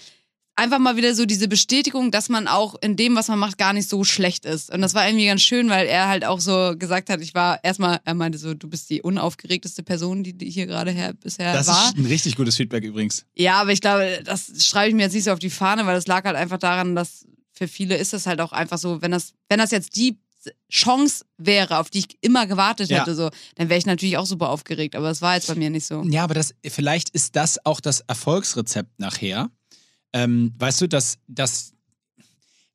einfach mal wieder so diese Bestätigung, dass man auch in dem, was man macht, gar nicht so schlecht ist. Und das war irgendwie ganz schön, weil er halt auch so gesagt hat, ich war erstmal, er meinte so, du bist die unaufgeregteste Person, die, die hier gerade her, bisher Das war. ist ein richtig gutes Feedback übrigens. Ja, aber ich glaube, das schreibe ich mir jetzt nicht so auf die Fahne, weil das lag halt einfach daran, dass für viele ist das halt auch einfach so, wenn das, wenn das jetzt die Chance wäre, auf die ich immer gewartet Ja. hätte, so, dann wäre ich natürlich auch super aufgeregt, aber es war jetzt bei mir nicht so. Ja, aber das, vielleicht ist das auch das Erfolgsrezept nachher. Ähm, weißt du, dass, dass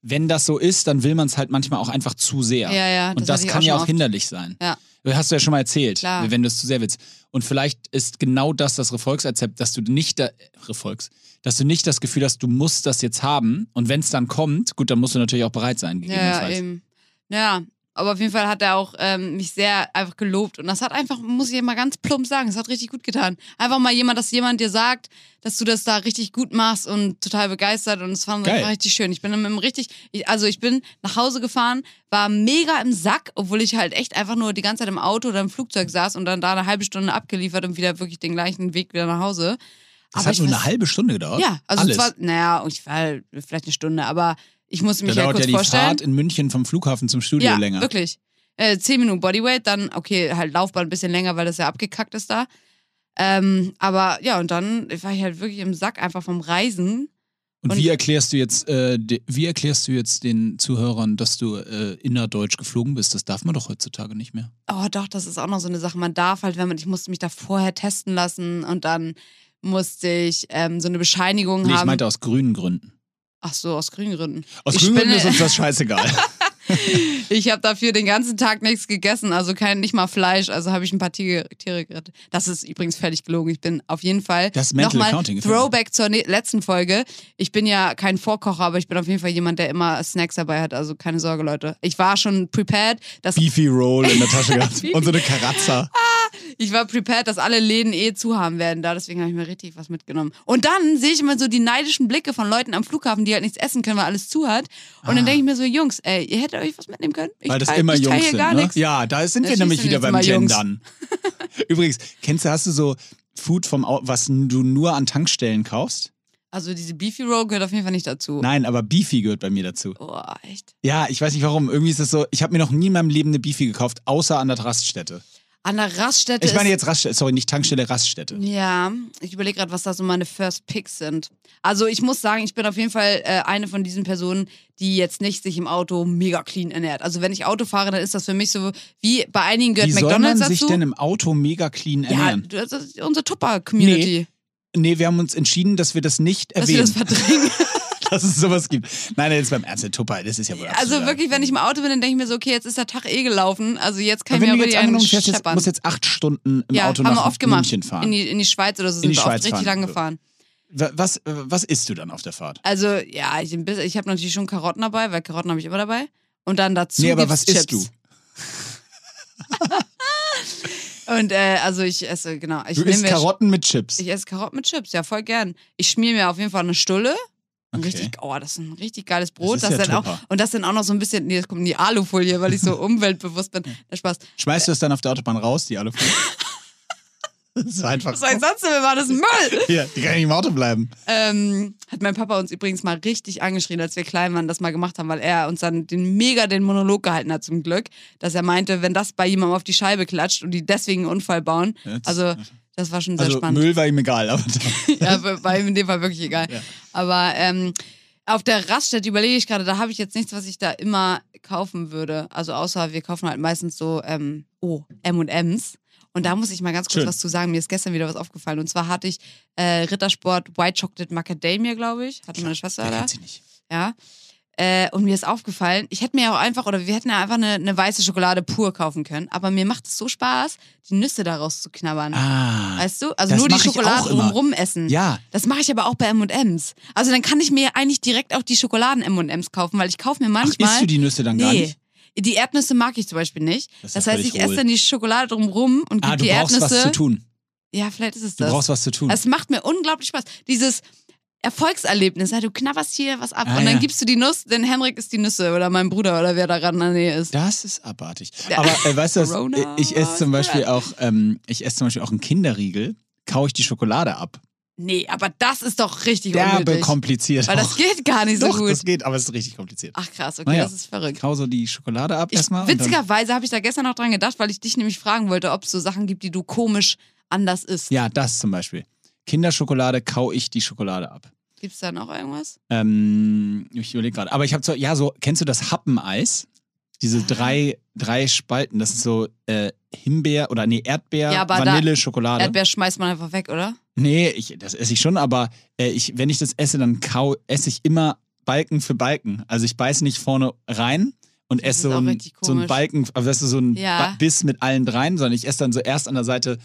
wenn das so ist, dann will man es halt manchmal auch einfach zu sehr. Ja, ja, Und das hatte ich kann ja schon auch oft. hinderlich sein. Ja. Das hast du ja schon mal erzählt, Klar. wenn du es zu sehr willst. Und vielleicht ist genau das das Erfolgsrezept, dass du nicht da, Erfolgs, dass du nicht das Gefühl hast, du musst das jetzt haben. Und wenn es dann kommt, gut, dann musst du natürlich auch bereit sein, Ja, eben. Ja, aber auf jeden Fall hat er auch ähm, mich sehr einfach gelobt. Und das hat einfach, muss ich mal ganz plump sagen, es hat richtig gut getan. Einfach mal jemand, dass jemand dir sagt, dass du das da richtig gut machst und total begeistert. Und es fand Geil. war richtig schön. Ich bin mit dem richtig, ich, also ich bin nach Hause gefahren, war mega im Sack, obwohl ich halt echt einfach nur die ganze Zeit im Auto oder im Flugzeug saß und dann da eine halbe Stunde abgeliefert und wieder wirklich den gleichen Weg wieder nach Hause. Das Aber hat ich nur weiß- eine halbe Stunde gedauert. Ja, also Alles. zwar, naja, ich war halt vielleicht eine Stunde, aber ich musste da mich ja dauert kurz ja die vorstellen. Fahrt in München vom Flughafen zum Studio ja, länger. wirklich. Äh, zehn Minuten Bodyweight, dann, okay, halt Laufbahn ein bisschen länger, weil das ja abgekackt ist da. Ähm, aber ja, und dann war ich halt wirklich im Sack einfach vom Reisen. Und, Und- wie erklärst du jetzt, äh, wie erklärst du jetzt den Zuhörern, dass du äh, innerdeutsch geflogen bist? Das darf man doch heutzutage nicht mehr. Oh, doch, das ist auch noch so eine Sache. Man darf halt, wenn man, ich musste mich da vorher testen lassen und dann musste ich ähm, so eine Bescheinigung Nee, ich haben. meinte aus grünen Gründen. Ach so, aus grünen Gründen. Aus Ich grünen bin- Gründen ist uns das scheißegal. Ich habe dafür den ganzen Tag nichts gegessen, also kein nicht mal Fleisch, also habe ich ein paar Tiere, Tiere gerettet. Das ist übrigens völlig gelogen. Ich bin auf jeden Fall Das nochmal. Throwback zur ne letzten Folge. Ich bin ja kein Vorkocher, aber ich bin auf jeden Fall jemand, der immer Snacks dabei hat. Also keine Sorge, Leute. Ich war schon prepared, dass Beefy Roll in der Tasche gehabt. Und so eine Karazza. ich war prepared, dass alle Läden eh zu haben werden da. Deswegen habe ich mir richtig was mitgenommen. Und dann sehe ich immer so die neidischen Blicke von Leuten am Flughafen, die halt nichts essen können, weil alles zu hat. Und dann denke ich mir so, Jungs, ey, ihr hättet euch was mitnehmen können. Ich. Weil das teil- immer ich Jungs sind. gar Ne? Ja, da sind wir Natürlich nämlich sind wieder beim. Gendern. Übrigens, kennst du, hast du so Food vom, was du nur an Tankstellen kaufst? Also diese Beefy Roll gehört auf jeden Fall nicht dazu. Nein, aber Beefy gehört bei mir dazu. Oh, echt? Ja, ich weiß nicht warum. Irgendwie ist es so, ich habe mir noch nie in meinem Leben eine Beefy gekauft, außer an der Raststätte. An der Raststätte Ich meine jetzt Raststätte, sorry, nicht Tankstelle, Raststätte. Ja, ich überlege gerade, was da so meine First Picks sind. Also ich muss sagen, ich bin auf jeden Fall äh, eine von diesen Personen, die jetzt nicht sich im Auto mega clean ernährt. Also wenn ich Auto fahre, dann ist das für mich so, wie bei einigen gehört Wie soll man McDonalds sich dazu. denn im Auto mega clean ja, ernähren? das ist unsere Tupper-Community, Nee, wir haben uns entschieden, dass wir das nicht dass wir das erwähnen, verdrängen. dass es sowas gibt. Nein, jetzt beim Ernst, der Tupper, das ist ja wohl also wirklich, wenn ich im Auto bin, dann denke ich mir so, okay, jetzt ist der Tag eh gelaufen. Also jetzt kann ich mir jetzt wieder einen fährst, jetzt, musst jetzt acht Stunden im ja, Auto haben nach wir oft gemacht. München fahren. In die, in die Schweiz oder so In die sind wir oft Schweiz richtig fahren. lang gefahren. Wa- was, was isst du dann auf der Fahrt? Also, ja, ich, ich habe natürlich schon Karotten dabei, weil Karotten habe ich immer dabei. Und dann dazu. Nee, aber was isst Chips. du? Und äh, also ich esse, genau. Ich Du isst Karotten mit Chips. Ich esse Karotten mit Chips, ja, voll gern. Ich schmier mir auf jeden Fall eine Stulle. Ein Okay. Richtig, oh, das ist ein richtig geiles Brot. ist ja dann auch, Tupper. und das dann auch noch so ein bisschen, nee, das kommt in die Alufolie, weil ich so umweltbewusst bin. Der Spaß. Schmeißt du es dann auf der Autobahn raus, die Alufolie? das ist einfach. Was sonst denn? War das Müll? Hier, die kann nicht im Auto bleiben. Ähm, hat mein Papa uns übrigens mal richtig angeschrien, als wir klein waren, das mal gemacht haben, weil er uns dann den mega den Monolog gehalten hat zum Glück, dass er meinte, wenn das bei jemandem auf die Scheibe klatscht und die deswegen einen Unfall bauen. Ja, das- Also das war schon sehr Also spannend. Müll war ihm egal, aber ja, war ihm in dem Fall wirklich egal. Ja. Aber ähm, auf der Raststätte überlege ich gerade, da habe ich jetzt nichts, was ich da immer kaufen würde. Also außer wir kaufen halt meistens so, ähm, oh, M&M's. Und da muss ich mal ganz kurz Schön. was zu sagen. Mir ist gestern wieder was aufgefallen. Und zwar hatte ich äh, Rittersport White Chocolate Macadamia, glaube ich. Hatte meine Schwester Wer da. kennt sie nicht. Ja. Äh, und mir ist aufgefallen, ich hätte mir ja auch einfach, oder wir hätten ja einfach eine, eine weiße Schokolade pur kaufen können. Aber mir macht es so Spaß, die Nüsse daraus zu knabbern. Ah. Weißt du? Also nur die Schokolade drumrum essen. Ja, Das mache ich aber auch bei M&M's. Also dann kann ich mir eigentlich direkt auch die Schokoladen-M&M's kaufen, weil ich kaufe mir Ach, manchmal... isst du die Nüsse dann gar nee. nicht? Die Erdnüsse mag ich zum Beispiel nicht. Das Das, heißt, ich esse dann die Schokolade drumrum und Ah, gebe du die brauchst Erdnüsse. was zu tun. Ja, vielleicht ist es Du das. brauchst was zu tun. Es macht mir unglaublich Spaß. Dieses Erfolgserlebnis, ja, du knabberst hier was ab Ah, und dann ja. gibst du die Nuss, denn Henrik ist die Nüsse oder mein Bruder oder wer da gerade in der Nähe ist. Das ist abartig. Aber äh, weißt du, was, Corona ich esse zum Beispiel auch, ähm, ich esse zum Beispiel auch einen Kinderriegel, kaue ich die Schokolade ab. Nee, aber das ist doch richtig Derbe unnötig. kompliziert. Weil das geht gar nicht so Doch, gut. das geht, aber es ist richtig kompliziert. Ach krass, okay, Naja. das ist verrückt. Ich kau so die Schokolade ab Ich, erstmal. witzigerweise habe ich da gestern noch dran gedacht, weil ich dich nämlich fragen wollte, ob es so Sachen gibt, die du komisch anders isst. Ja, das zum Beispiel. Kinderschokolade kau ich die Schokolade ab. Gibt es da noch irgendwas? Ähm, ich überlege gerade. Aber ich habe so, ja, so, kennst du das Happeneis? Diese Ah. drei, drei Spalten, das ist so äh, Himbeer oder nee, Erdbeer, Ja, Vanille, Schokolade. Erdbeer schmeißt man einfach weg, oder? Nee, ich, das esse ich schon, aber äh, ich, wenn ich das esse, dann kau, esse ich immer Balken für Balken. Also ich beiße nicht vorne rein und Das esse ist so, ein, richtig so einen. Balken, also weißt du, so einen Ja. Biss mit allen dreien, sondern ich esse dann so erst an der Seite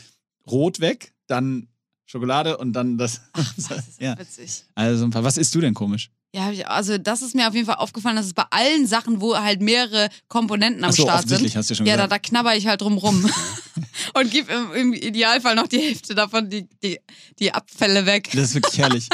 rot weg, dann Schokolade und dann das. Das ist ja. witzig. Also so ein paar. Was isst du denn komisch? Ja, also das ist mir auf jeden Fall aufgefallen, dass es bei allen Sachen, wo halt mehrere Komponenten am Achso, Start offensichtlich sind, hast du ja schon ja, da, gesagt. da knabber ich halt drum rum. und gib im, im Idealfall noch die Hälfte davon, die, die, die Abfälle weg. Das ist wirklich herrlich.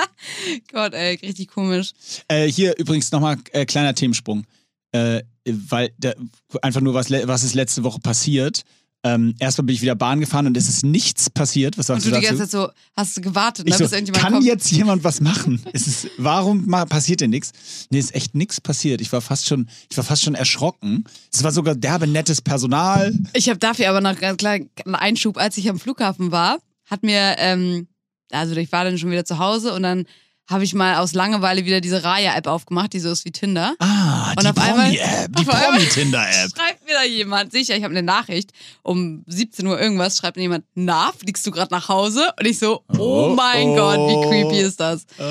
Gott, ey, richtig komisch. Äh, hier übrigens nochmal äh, kleiner Themensprung. Äh, weil der, einfach nur, was, was ist letzte Woche passiert. Ähm, erstmal bin ich wieder Bahn gefahren und es ist nichts passiert. Was sagst Und du du die dazu? ganze Zeit so, hast du gewartet, Ich ne, so, bis irgendjemand kann kommt. jetzt jemand was machen? Es ist, warum passiert denn nichts? Nee, ist echt nichts passiert. Ich war fast schon, ich war fast schon erschrocken. Es war sogar derbe nettes Personal. Ich habe dafür aber noch einen kleinen Einschub, als ich am Flughafen war, hat mir, ähm, also ich war dann schon wieder zu Hause und dann habe ich mal aus Langeweile wieder diese Raya-App aufgemacht, die so ist wie Tinder. Ah, Und die Promi-App, die Promi-Tinder-App. Schreibt mir da jemand, sicher, ich habe eine Nachricht, um 17 Uhr irgendwas, schreibt mir jemand, na, fliegst du gerade nach Hause? Und ich so, oh, Oh, mein oh. Gott, wie creepy ist das? Äh,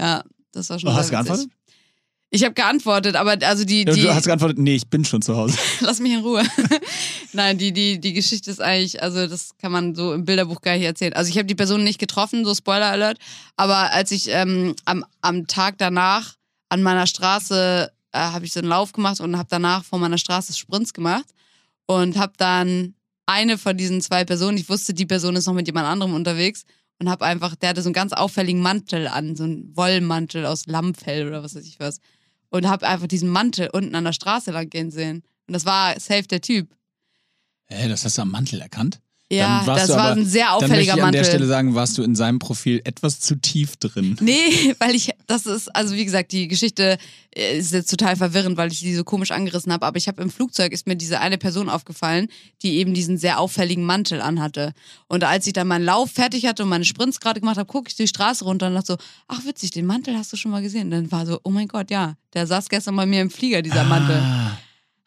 Ja, das war schon hast du geantwortet? Ich habe geantwortet, aber also die, die Du hast geantwortet, nee, ich bin schon zu Hause. lass mich in Ruhe. Nein, die, die, die Geschichte ist eigentlich, also das kann man so im Bilderbuch gar nicht erzählen. Also ich habe die Person nicht getroffen, so Spoiler Alert, aber als ich ähm, am, am Tag danach an meiner Straße äh, habe ich so einen Lauf gemacht und habe danach vor meiner Straße Sprints gemacht und habe dann eine von diesen zwei Personen, ich wusste, die Person ist noch mit jemand anderem unterwegs und habe einfach, der hatte so einen ganz auffälligen Mantel an, so einen Wollmantel aus Lammfell oder was weiß ich was und habe einfach diesen Mantel unten an der Straße lang gehen sehen. Und das war safe der Typ. Hä, das hast du am Mantel erkannt? Ja, das war aber- ein sehr Dann möchte auffälliger ich an der Stelle Mantel. sagen, warst du in seinem Profil etwas zu tief drin. Nee, weil ich, das ist, also wie gesagt, die Geschichte äh, ist jetzt total verwirrend, weil ich die so komisch angerissen habe. Aber ich habe im Flugzeug ist mir diese eine Person aufgefallen, die eben diesen sehr auffälligen Mantel anhatte. Und als ich dann meinen Lauf fertig hatte und meine Sprints gerade gemacht habe, gucke ich die Straße runter und dachte so, ach witzig, den Mantel hast du schon mal gesehen. Und dann war so, oh mein Gott, ja, der saß gestern bei mir im Flieger, dieser Mantel.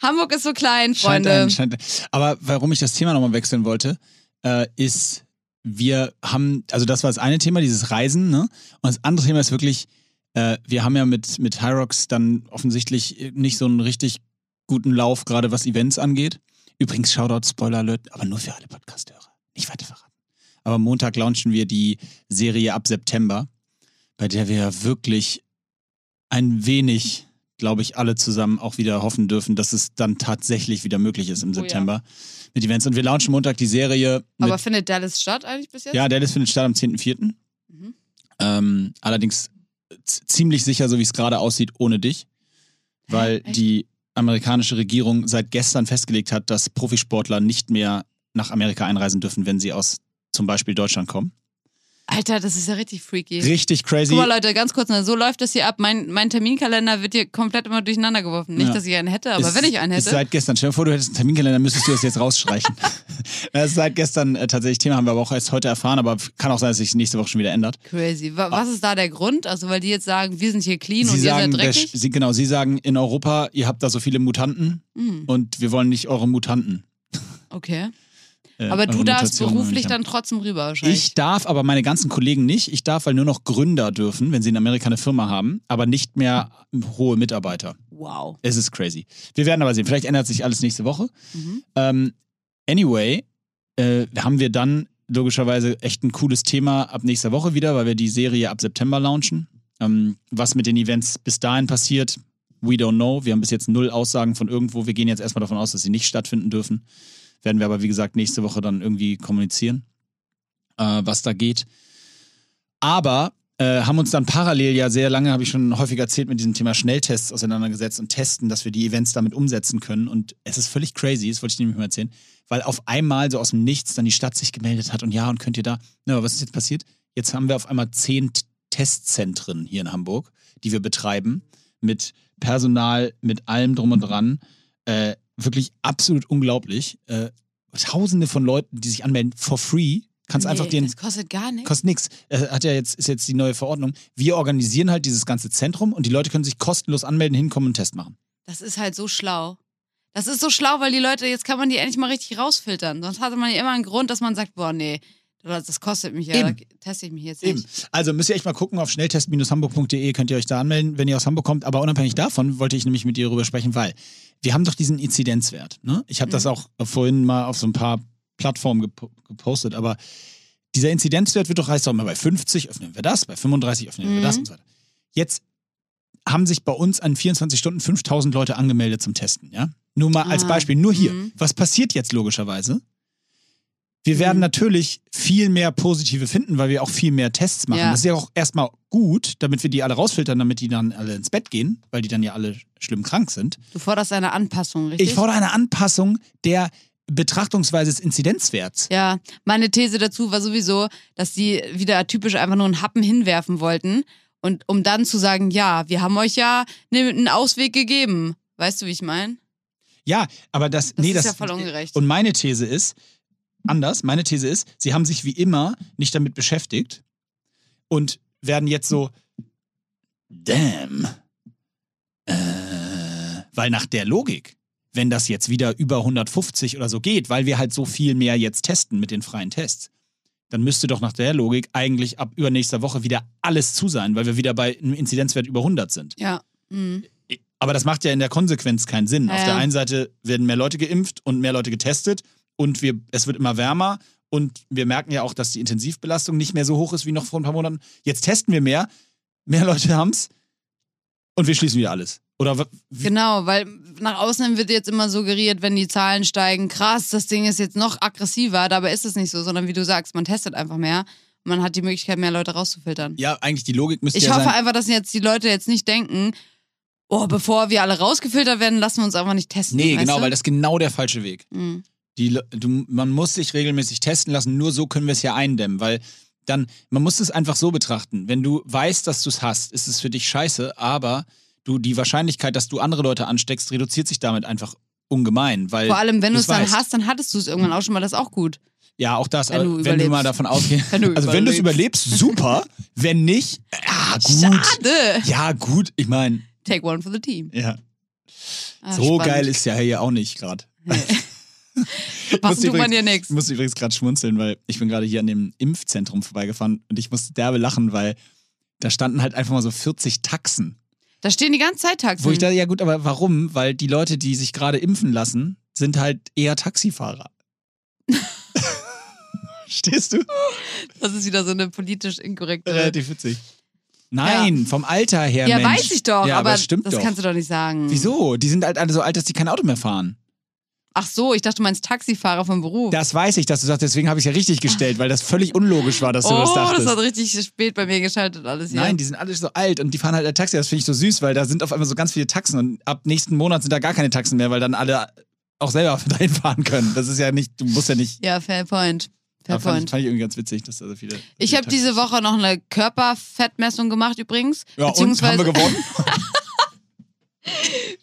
Hamburg ist so klein, scheint Freunde. ein, scheint, aber warum ich das Thema nochmal wechseln wollte, äh, ist, wir haben, also das war das eine Thema, dieses Reisen, ne? Und das andere Thema ist wirklich, äh, wir haben ja mit, mit Hyrox dann offensichtlich nicht so einen richtig guten Lauf, gerade was Events angeht. Übrigens, Shoutout, Spoiler Alert, aber nur für alle Podcast-Hörer. Nicht weiter verraten. Aber Montag launchen wir die Serie ab September, bei der wir wirklich ein wenig, glaube ich, alle zusammen auch wieder hoffen dürfen, dass es dann tatsächlich wieder möglich ist im Oh ja. September mit Events. Und wir launchen Montag die Serie. Aber findet Dallas statt eigentlich bis jetzt? ja, Dallas findet statt am 10.4. Mhm. Ähm, allerdings ziemlich sicher, so wie es gerade aussieht, ohne dich. Weil Echt? die amerikanische Regierung seit gestern festgelegt hat, dass Profisportler nicht mehr nach Amerika einreisen dürfen, wenn sie aus zum Beispiel Deutschland kommen. Alter, das ist ja richtig freaky. Richtig crazy. Guck mal, Leute, ganz kurz, ne, so läuft das hier ab. Mein, mein Terminkalender wird hier komplett immer durcheinander geworfen. Nicht, Ja. dass ich einen hätte, aber Ist- wenn ich einen Ist hätte. seit gestern. Stell dir vor, du hättest einen Terminkalender, müsstest du das jetzt rausstreichen. das ist seit gestern äh, tatsächlich Thema, haben wir aber auch erst heute erfahren, aber kann auch sein, dass sich nächste Woche schon wieder ändert. Crazy. Wa- Was ist da der Grund? Also, weil die jetzt sagen, wir sind hier clean und Sie ihr sagen, seid der, dreckig? sie, genau, sie sagen, in Europa, ihr habt da so viele Mutanten Hm, und wir wollen nicht eure Mutanten. okay. Äh, Aber du darfst beruflich dann trotzdem rüber wahrscheinlich. Ich darf, aber meine ganzen Kollegen nicht. Ich darf, weil nur noch Gründer dürfen, wenn sie in Amerika eine Firma haben, aber nicht mehr hohe Mitarbeiter. wow. Es ist crazy. Wir werden aber sehen. Vielleicht ändert sich alles nächste Woche. Mhm. Ähm, anyway, äh, haben wir dann logischerweise echt ein cooles Thema ab nächster Woche wieder, weil wir die Serie ab September launchen. Ähm, was mit den Events bis dahin passiert, we don't know. Wir haben bis jetzt null Aussagen von irgendwo. Wir gehen jetzt erstmal davon aus, dass sie nicht stattfinden dürfen. Werden wir aber, wie gesagt, nächste Woche dann irgendwie kommunizieren, äh, was da geht. Aber äh, haben uns dann parallel ja sehr lange, habe ich schon häufig erzählt, mit diesem Thema Schnelltests auseinandergesetzt und testen, dass wir die Events damit umsetzen können. Und es ist völlig crazy, das wollte ich nämlich mal erzählen, weil auf einmal so aus dem Nichts dann die Stadt sich gemeldet hat und ja, und könnt ihr da. Na, was ist jetzt passiert? Jetzt haben wir auf einmal zehn Testzentren hier in Hamburg, die wir betreiben, mit Personal, mit allem drum und dran. Äh, wirklich absolut unglaublich. Äh, Tausende von Leuten, die sich anmelden, for free. Kannst Nee, einfach den das kostet gar nichts. Kostet nichts. Hat ja jetzt, ist jetzt die neue Verordnung. Wir organisieren halt dieses ganze Zentrum und die Leute können sich kostenlos anmelden, hinkommen und einen Test machen. Das ist halt so schlau. Das ist so schlau, weil die Leute, jetzt kann man die endlich mal richtig rausfiltern. Sonst hatte man ja immer einen Grund, dass man sagt, boah, nee, das kostet mich ja, Eben. teste ich mich jetzt Eben. nicht. Also müsst ihr echt mal gucken, auf schnelltest-hamburg.de könnt ihr euch da anmelden, wenn ihr aus Hamburg kommt. Aber unabhängig davon wollte ich nämlich mit dir darüber sprechen, weil wir haben doch diesen Inzidenzwert. Ne? Ich habe das Mhm. auch vorhin mal auf so ein paar Plattformen gep gepostet, aber dieser Inzidenzwert wird doch heißt doch immer bei 50 öffnen wir das, bei 35 öffnen wir Mhm. das und so weiter. Jetzt haben sich bei uns an 24 Stunden 5000 Leute angemeldet zum Testen, ja? Nur mal als Ah, Beispiel, nur hier. mhm. Was passiert jetzt logischerweise? Wir werden Mhm. natürlich viel mehr positive finden, weil wir auch viel mehr Tests machen. Ja. Das ist ja auch erstmal gut, damit wir die alle rausfiltern, damit die dann alle ins Bett gehen, weil die dann ja alle schlimm krank sind. Du forderst eine Anpassung, richtig? Ich fordere eine Anpassung der Betrachtungsweise des Inzidenzwerts. Ja, meine These dazu war sowieso, dass sie wieder typisch einfach nur einen Happen hinwerfen wollten. Und um dann zu sagen, ja, wir haben euch ja ne- einen Ausweg gegeben. Weißt du, wie ich meine? Ja, aber das, Das nee, ist das ja voll ungerecht. Und meine These ist anders. Meine These ist, sie haben sich wie immer nicht damit beschäftigt und werden jetzt so, damn, äh, weil nach der Logik, wenn das jetzt wieder über 150 oder so geht, weil wir halt so viel mehr jetzt testen mit den freien Tests, dann müsste doch nach der Logik eigentlich ab übernächster Woche wieder alles zu sein, weil wir wieder bei einem Inzidenzwert über 100 sind. Ja. Mhm. Aber das macht ja in der Konsequenz keinen Sinn. Ja, Auf der einen Seite werden mehr Leute geimpft und mehr Leute getestet und wir, es wird immer wärmer und wir merken ja auch, dass die Intensivbelastung nicht mehr so hoch ist wie noch vor ein paar Monaten. Jetzt testen wir mehr, mehr Leute haben es und wir schließen wieder alles. Oder Genau, weil nach außen wird jetzt immer suggeriert, wenn die Zahlen steigen, krass, das Ding ist jetzt noch aggressiver. Dabei ist es nicht so, sondern wie du sagst, man testet einfach mehr und man hat die Möglichkeit, mehr Leute rauszufiltern. ja, eigentlich die Logik müsste Ich ja hoffe sein. einfach, dass jetzt die Leute jetzt nicht denken, oh, bevor wir alle rausgefiltert werden, lassen wir uns einfach nicht testen. Nee, genau, du? weil das ist genau der falsche Weg. Mhm. Die, du, man muss sich regelmäßig testen lassen, nur so können wir es ja eindämmen, weil dann, man muss es einfach so betrachten. Wenn du weißt, dass du es hast, ist es für dich scheiße, aber du, die Wahrscheinlichkeit, dass du andere Leute ansteckst, reduziert sich damit einfach ungemein, weil Vor allem, wenn du es dann weißt. hast, dann hattest du es irgendwann auch schon mal, das ist auch gut. Ja, auch das, Wenn du wenn du mal davon ausgehst. Also wenn du es überlebst, super. wenn nicht, ja gut. Schade. Ja, gut, ich meine, Take one for the team. ja. Ah, so spannend. geil ist ja hier auch nicht gerade. Nee. Musste tut man übrigens- ja nichts. Ich musste übrigens gerade schmunzeln, weil ich bin gerade hier an dem Impfzentrum vorbeigefahren und ich musste derbe lachen, weil da standen halt einfach mal so 40 Taxen. Da stehen die ganze Zeit Taxen. Wo ich dachte, ja gut, aber warum? Weil die Leute, die sich gerade impfen lassen, sind halt eher Taxifahrer. Stehst du? das ist wieder so eine politisch inkorrekte. Relativ witzig. Nein, vom Alter her, ja, Mensch. weiß ich doch, ja, aber das stimmt das doch. kannst du doch nicht sagen. Wieso? Die sind halt alle so alt, dass die kein Auto mehr fahren. Ach so, ich dachte, du meinst Taxifahrer vom Beruf. Das weiß ich, dass du sagst, deswegen habe ich es ja richtig gestellt, weil das völlig unlogisch war, dass du oh, das das dachtest. hat richtig spät bei mir geschaltet alles hier. Nein, die sind alle so alt und die fahren halt ein Taxi. Das finde ich so süß, weil da sind auf einmal so ganz viele Taxen und ab nächsten Monat sind da gar keine Taxen mehr, weil dann alle auch selber dahin fahren können. Das ist ja nicht, du musst ja nicht. Ja, fair point. Fair Ja, fand, point. fand ich irgendwie ganz witzig, dass da so viele. Ich habe diese Woche noch eine Körperfettmessung gemacht übrigens. Ja, und haben wir gewonnen?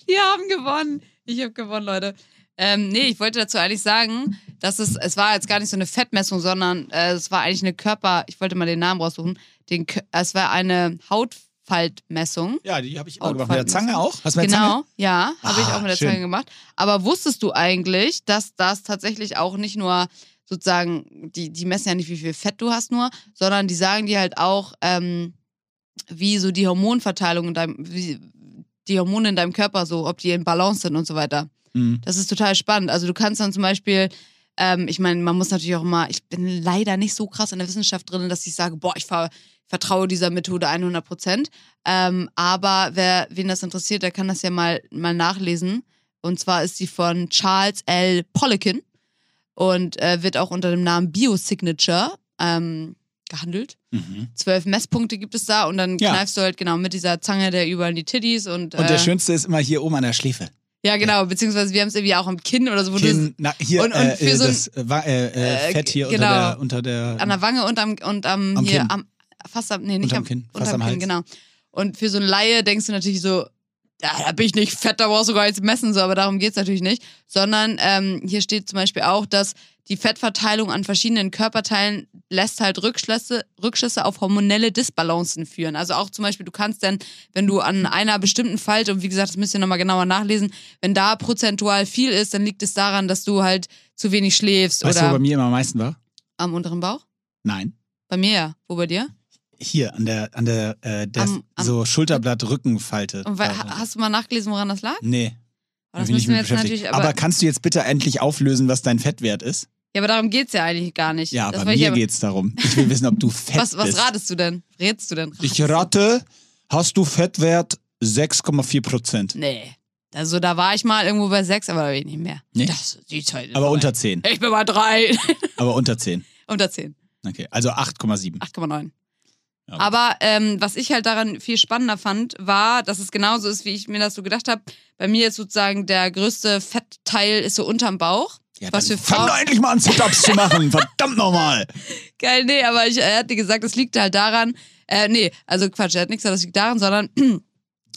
Wir haben gewonnen. Ich habe gewonnen, Leute. Ähm, nee, ich wollte dazu eigentlich sagen, dass es, es war jetzt gar nicht so eine Fettmessung, sondern äh, es war eigentlich eine Körper, ich wollte mal den Namen raussuchen, den, es war eine Hautfaltmessung. ja, die habe ich immer Oh, gemacht. Mit der Zange auch? Hast du mit der Genau, Zange? ja, habe ich Ah, auch mit der schön. Zange gemacht. Aber wusstest du eigentlich, dass das tatsächlich auch nicht nur sozusagen, die, die messen ja nicht, wie viel Fett du hast nur, sondern die sagen dir halt auch, ähm, wie so die Hormonverteilung in deinem, wie die Hormone in deinem Körper so, ob die in Balance sind und so weiter. Mhm. Das ist total spannend. Also du kannst dann zum Beispiel, ähm, ich meine, man muss natürlich auch immer, ich bin leider nicht so krass in der Wissenschaft drin, dass ich sage, boah, ich ver vertraue dieser Methode 100 Prozent. Ähm, aber wer, wen das interessiert, der kann das ja mal, mal nachlesen. Und zwar ist die von Charles L. Poliquin und äh, wird auch unter dem Namen Biosignature ähm, gehandelt. Mhm. Zwölf Messpunkte gibt es da und dann Ja. kneifst du halt genau mit dieser Zange der überall in die Titties und, Und der äh, schönste ist immer hier oben an der Schläfe. Ja genau, beziehungsweise wir haben es irgendwie auch am Kinn oder so, wo Kinn, na, hier, und- und äh, für so ein- das äh, äh, äh, Äh, Fett hier genau. unter der, unter der an der Wange und am und am, Am hier Kinn. am fast am nee nicht Unterm am Kinn, fast unterm am Kinn Hals. genau und für so einen Laie denkst du natürlich so ja, da bin ich nicht fett, da brauchst du gar nichts messen, so, aber darum geht's natürlich nicht. Sondern ähm, hier steht zum Beispiel auch, dass die Fettverteilung an verschiedenen Körperteilen lässt halt Rückschlüsse, Rückschlüsse auf hormonelle Disbalancen führen. Also auch zum Beispiel, du kannst dann, wenn du an einer bestimmten Falte, und wie gesagt, das müsst ihr nochmal genauer nachlesen, wenn da prozentual viel ist, dann liegt es daran, dass du halt zu wenig schläfst Weißt du, wo oder bei mir immer am meisten war? am unteren Bauch. Nein. Bei mir ja. Wo bei dir? Hier, an der, an der, äh, der Am- am- so Schulterblatt-Rückenfalte. Und weil, ha- hast du mal nachgelesen, woran das lag? Nee. Aber das müssen wir jetzt natürlich, aber, aber, kannst du jetzt bitte endlich auflösen, was dein Fettwert ist? Ja, aber darum geht's ja eigentlich gar nicht. Ja, Das ich mir aber- geht's darum. Ich will wissen, ob du fett Was, was bist. ratest du denn? Rätst du denn? Ich rate, hast du Fettwert 6,4 Prozent. Nee. Also da war ich mal irgendwo bei sechs, aber da bin ich nicht mehr. Nee? Das, Zeit ist Aber unter 10. Ich bin bei drei. Aber unter 10. unter zehn. Okay, also 8,7. 8,9. Ja. Aber ähm, was ich halt daran viel spannender fand, war, dass es genauso ist, wie ich mir das so gedacht habe. Bei mir ist sozusagen der größte Fettteil ist so unterm Bauch. Ja, Was für fang doch endlich mal an, Sit-Ups zu machen. Verdammt nochmal. Geil, nee, aber ich, er hatte gesagt, das liegt halt daran, äh, nee, also Quatsch, er hat nichts gesagt, das liegt daran, sondern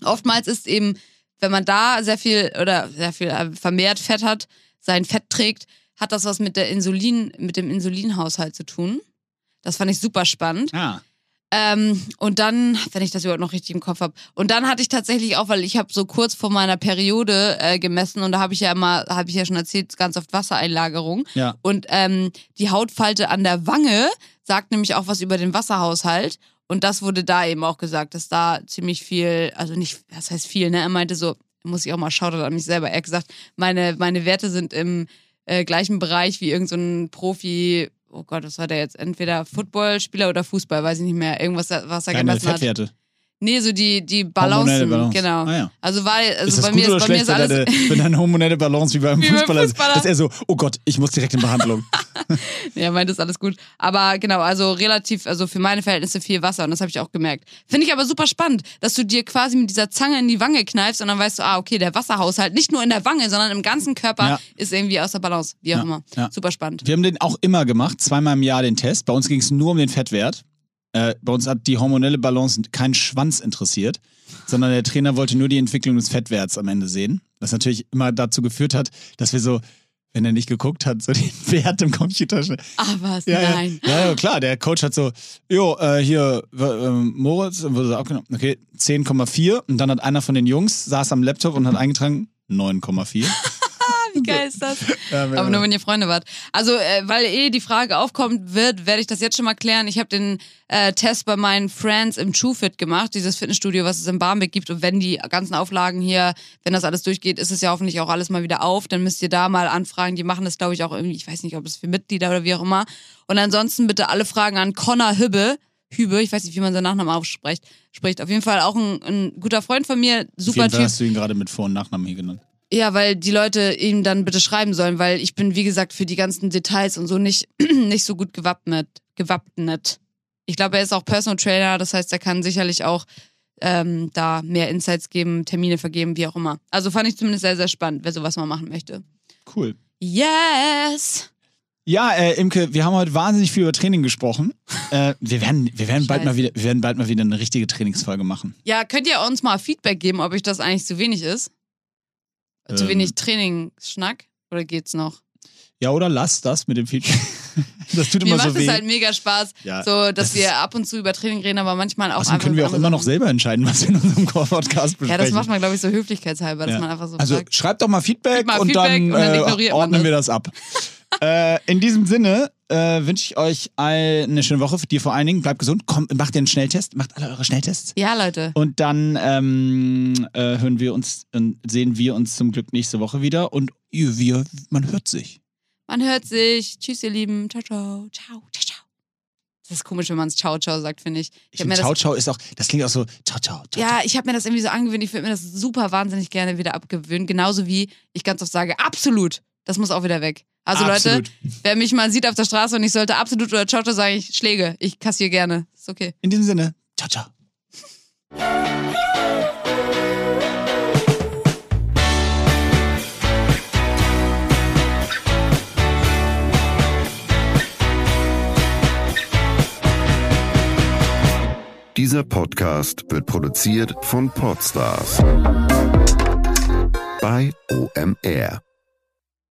oftmals ist eben, wenn man da sehr viel oder sehr viel äh, vermehrt Fett hat, sein Fett trägt, hat das was mit der Insulin, mit dem Insulinhaushalt zu tun. Das fand ich super spannend. Ah. Ähm, und dann, wenn ich das überhaupt noch richtig im Kopf habe. Und dann hatte ich tatsächlich auch, weil ich habe so kurz vor meiner Periode äh, gemessen und da habe ich ja immer, habe ich ja schon erzählt, ganz oft Wassereinlagerung. Ja. Und ähm, die Hautfalte an der Wange sagt nämlich auch was über den Wasserhaushalt. Und das wurde da eben auch gesagt, dass da ziemlich viel, also nicht, was heißt viel, ne? Er meinte so, muss ich auch mal schauen an mich selber. Er hat gesagt, meine, meine Werte sind im äh, gleichen Bereich wie irgendein so Profi, oh Gott, was war der jetzt? Entweder Footballspieler oder Fußball, weiß ich nicht mehr. Irgendwas, was er Deine gemessen hat. Nee, so die, die Balancen, Balance. genau. Ah, ja. Also war, also ist das bei gut mir oder ist, bei mir ist alles. deine, wenn deine hormonelle Balance wie beim Wie Fußballer ist? Dass er so, oh Gott, ich muss direkt in Behandlung. Ja, er meint, ist alles gut. Aber genau, also relativ, also für meine Verhältnisse viel Wasser und das habe ich auch gemerkt. Finde ich aber super spannend, dass du dir quasi mit dieser Zange in die Wange kneifst und dann weißt du, ah, okay, der Wasserhaushalt nicht nur in der Wange, sondern im ganzen Körper Ja. ist irgendwie außer Balance. Wie auch Ja, immer. Super spannend. Wir haben den auch immer gemacht, zweimal im Jahr den Test. Bei uns ging es nur um den Fettwert. Äh, bei uns hat die hormonelle Balance keinen Schwanz interessiert, sondern der Trainer wollte nur die Entwicklung des Fettwerts am Ende sehen. Was natürlich immer dazu geführt hat, dass wir so, wenn er nicht geguckt hat, so den Wert im Computer schnell- Ah, was? Ja. Nein. Ja, ja, klar. Der Coach hat so, jo, äh, hier, ähm, Moritz, dann wurde abgenommen, okay, 10,4. Und dann hat einer von den Jungs, saß am Laptop und hat eingetragen, 9,4. Geil ist das? Ja, Aber nur wenn ihr Freunde wart. Also, äh, weil eh die Frage aufkommt wird, werde ich das jetzt schon mal klären. Ich habe den äh, Test bei meinen Friends im TrueFit gemacht, dieses Fitnessstudio, was es in Barmbek gibt. Und wenn die ganzen Auflagen hier, wenn das alles durchgeht, ist es ja hoffentlich auch alles mal wieder auf. Dann müsst ihr da mal anfragen. Die machen das, glaube ich, auch irgendwie, ich weiß nicht, ob es für Mitglieder oder wie auch immer. Und ansonsten bitte alle Fragen an Connor Hübbe. Hübe, ich weiß nicht, wie man seinen Nachnamen ausspricht. Spricht. Auf jeden Fall auch ein, ein guter Freund von mir, Auf super jeden Fall Typ. hast du ihn gerade mit Vor- und Nachnamen hier genannt. Ja, weil die Leute ihm dann bitte schreiben sollen, weil ich bin, wie gesagt, für die ganzen Details und so nicht, nicht so gut gewappnet. gewappnet. Ich glaube, er ist auch Personal Trainer, das heißt, er kann sicherlich auch ähm, da mehr Insights geben, Termine vergeben, wie auch immer. Also fand ich zumindest sehr, sehr spannend, wer sowas mal machen möchte. Cool. Yes! Ja, äh, Imke, wir haben heute wahnsinnig viel über Training gesprochen. Äh, wir werden, wir werden bald mal wieder, wir werden bald mal wieder eine richtige Trainingsfolge machen. Ja, könnt ihr uns mal Feedback geben, ob euch das eigentlich zu wenig ist? Zu Ähm. wenig Trainingsschnack? Oder geht's noch? Ja, oder lass das mit dem Feedback. das tut Mir immer macht so es weh. halt mega Spaß, Ja, so dass das wir ab und zu über Training reden, aber manchmal auch Außerdem einfach können wir auch immer noch selber entscheiden, was wir in unserem Core-Podcast besprechen. Ja, das macht man, glaube ich, so höflichkeitshalber, dass Ja. man einfach so Also fragt. schreibt doch mal Feedback, mal und, Feedback dann, und dann äh, ordnen das. wir das ab. äh, in diesem Sinne äh, wünsche ich euch eine schöne Woche. Für dir vor allen Dingen. Bleibt gesund. Kommt, macht den Schnelltest. Macht alle eure Schnelltests. Ja, Leute. Und dann ähm, äh, hören wir uns und sehen wir uns zum Glück nächste Woche wieder. Und ihr, wir, man hört sich. Man hört sich. Tschüss, ihr Lieben. Ciao, ciao. Ciao, ciao, ciao. Das ist komisch, wenn man es Ciao, ciao sagt, finde ich. Ich finde, mir Ciao, Ciao ist auch, das klingt auch so, Ciao, Ciao. ciao ja, ich habe mir das irgendwie so angewöhnt. Ich würde mir das super wahnsinnig gerne wieder abgewöhnen. Genauso wie ich ganz oft sage, absolut. Das muss auch wieder weg. Also Absolut. Leute, wer mich mal sieht auf der Straße und ich sollte absolut oder Ciao, ciao sagen, ich schläge. Ich kassiere gerne. Ist okay. In diesem Sinne, Ciao, Ciao. Dieser Podcast wird produziert von Podstars bei OMR.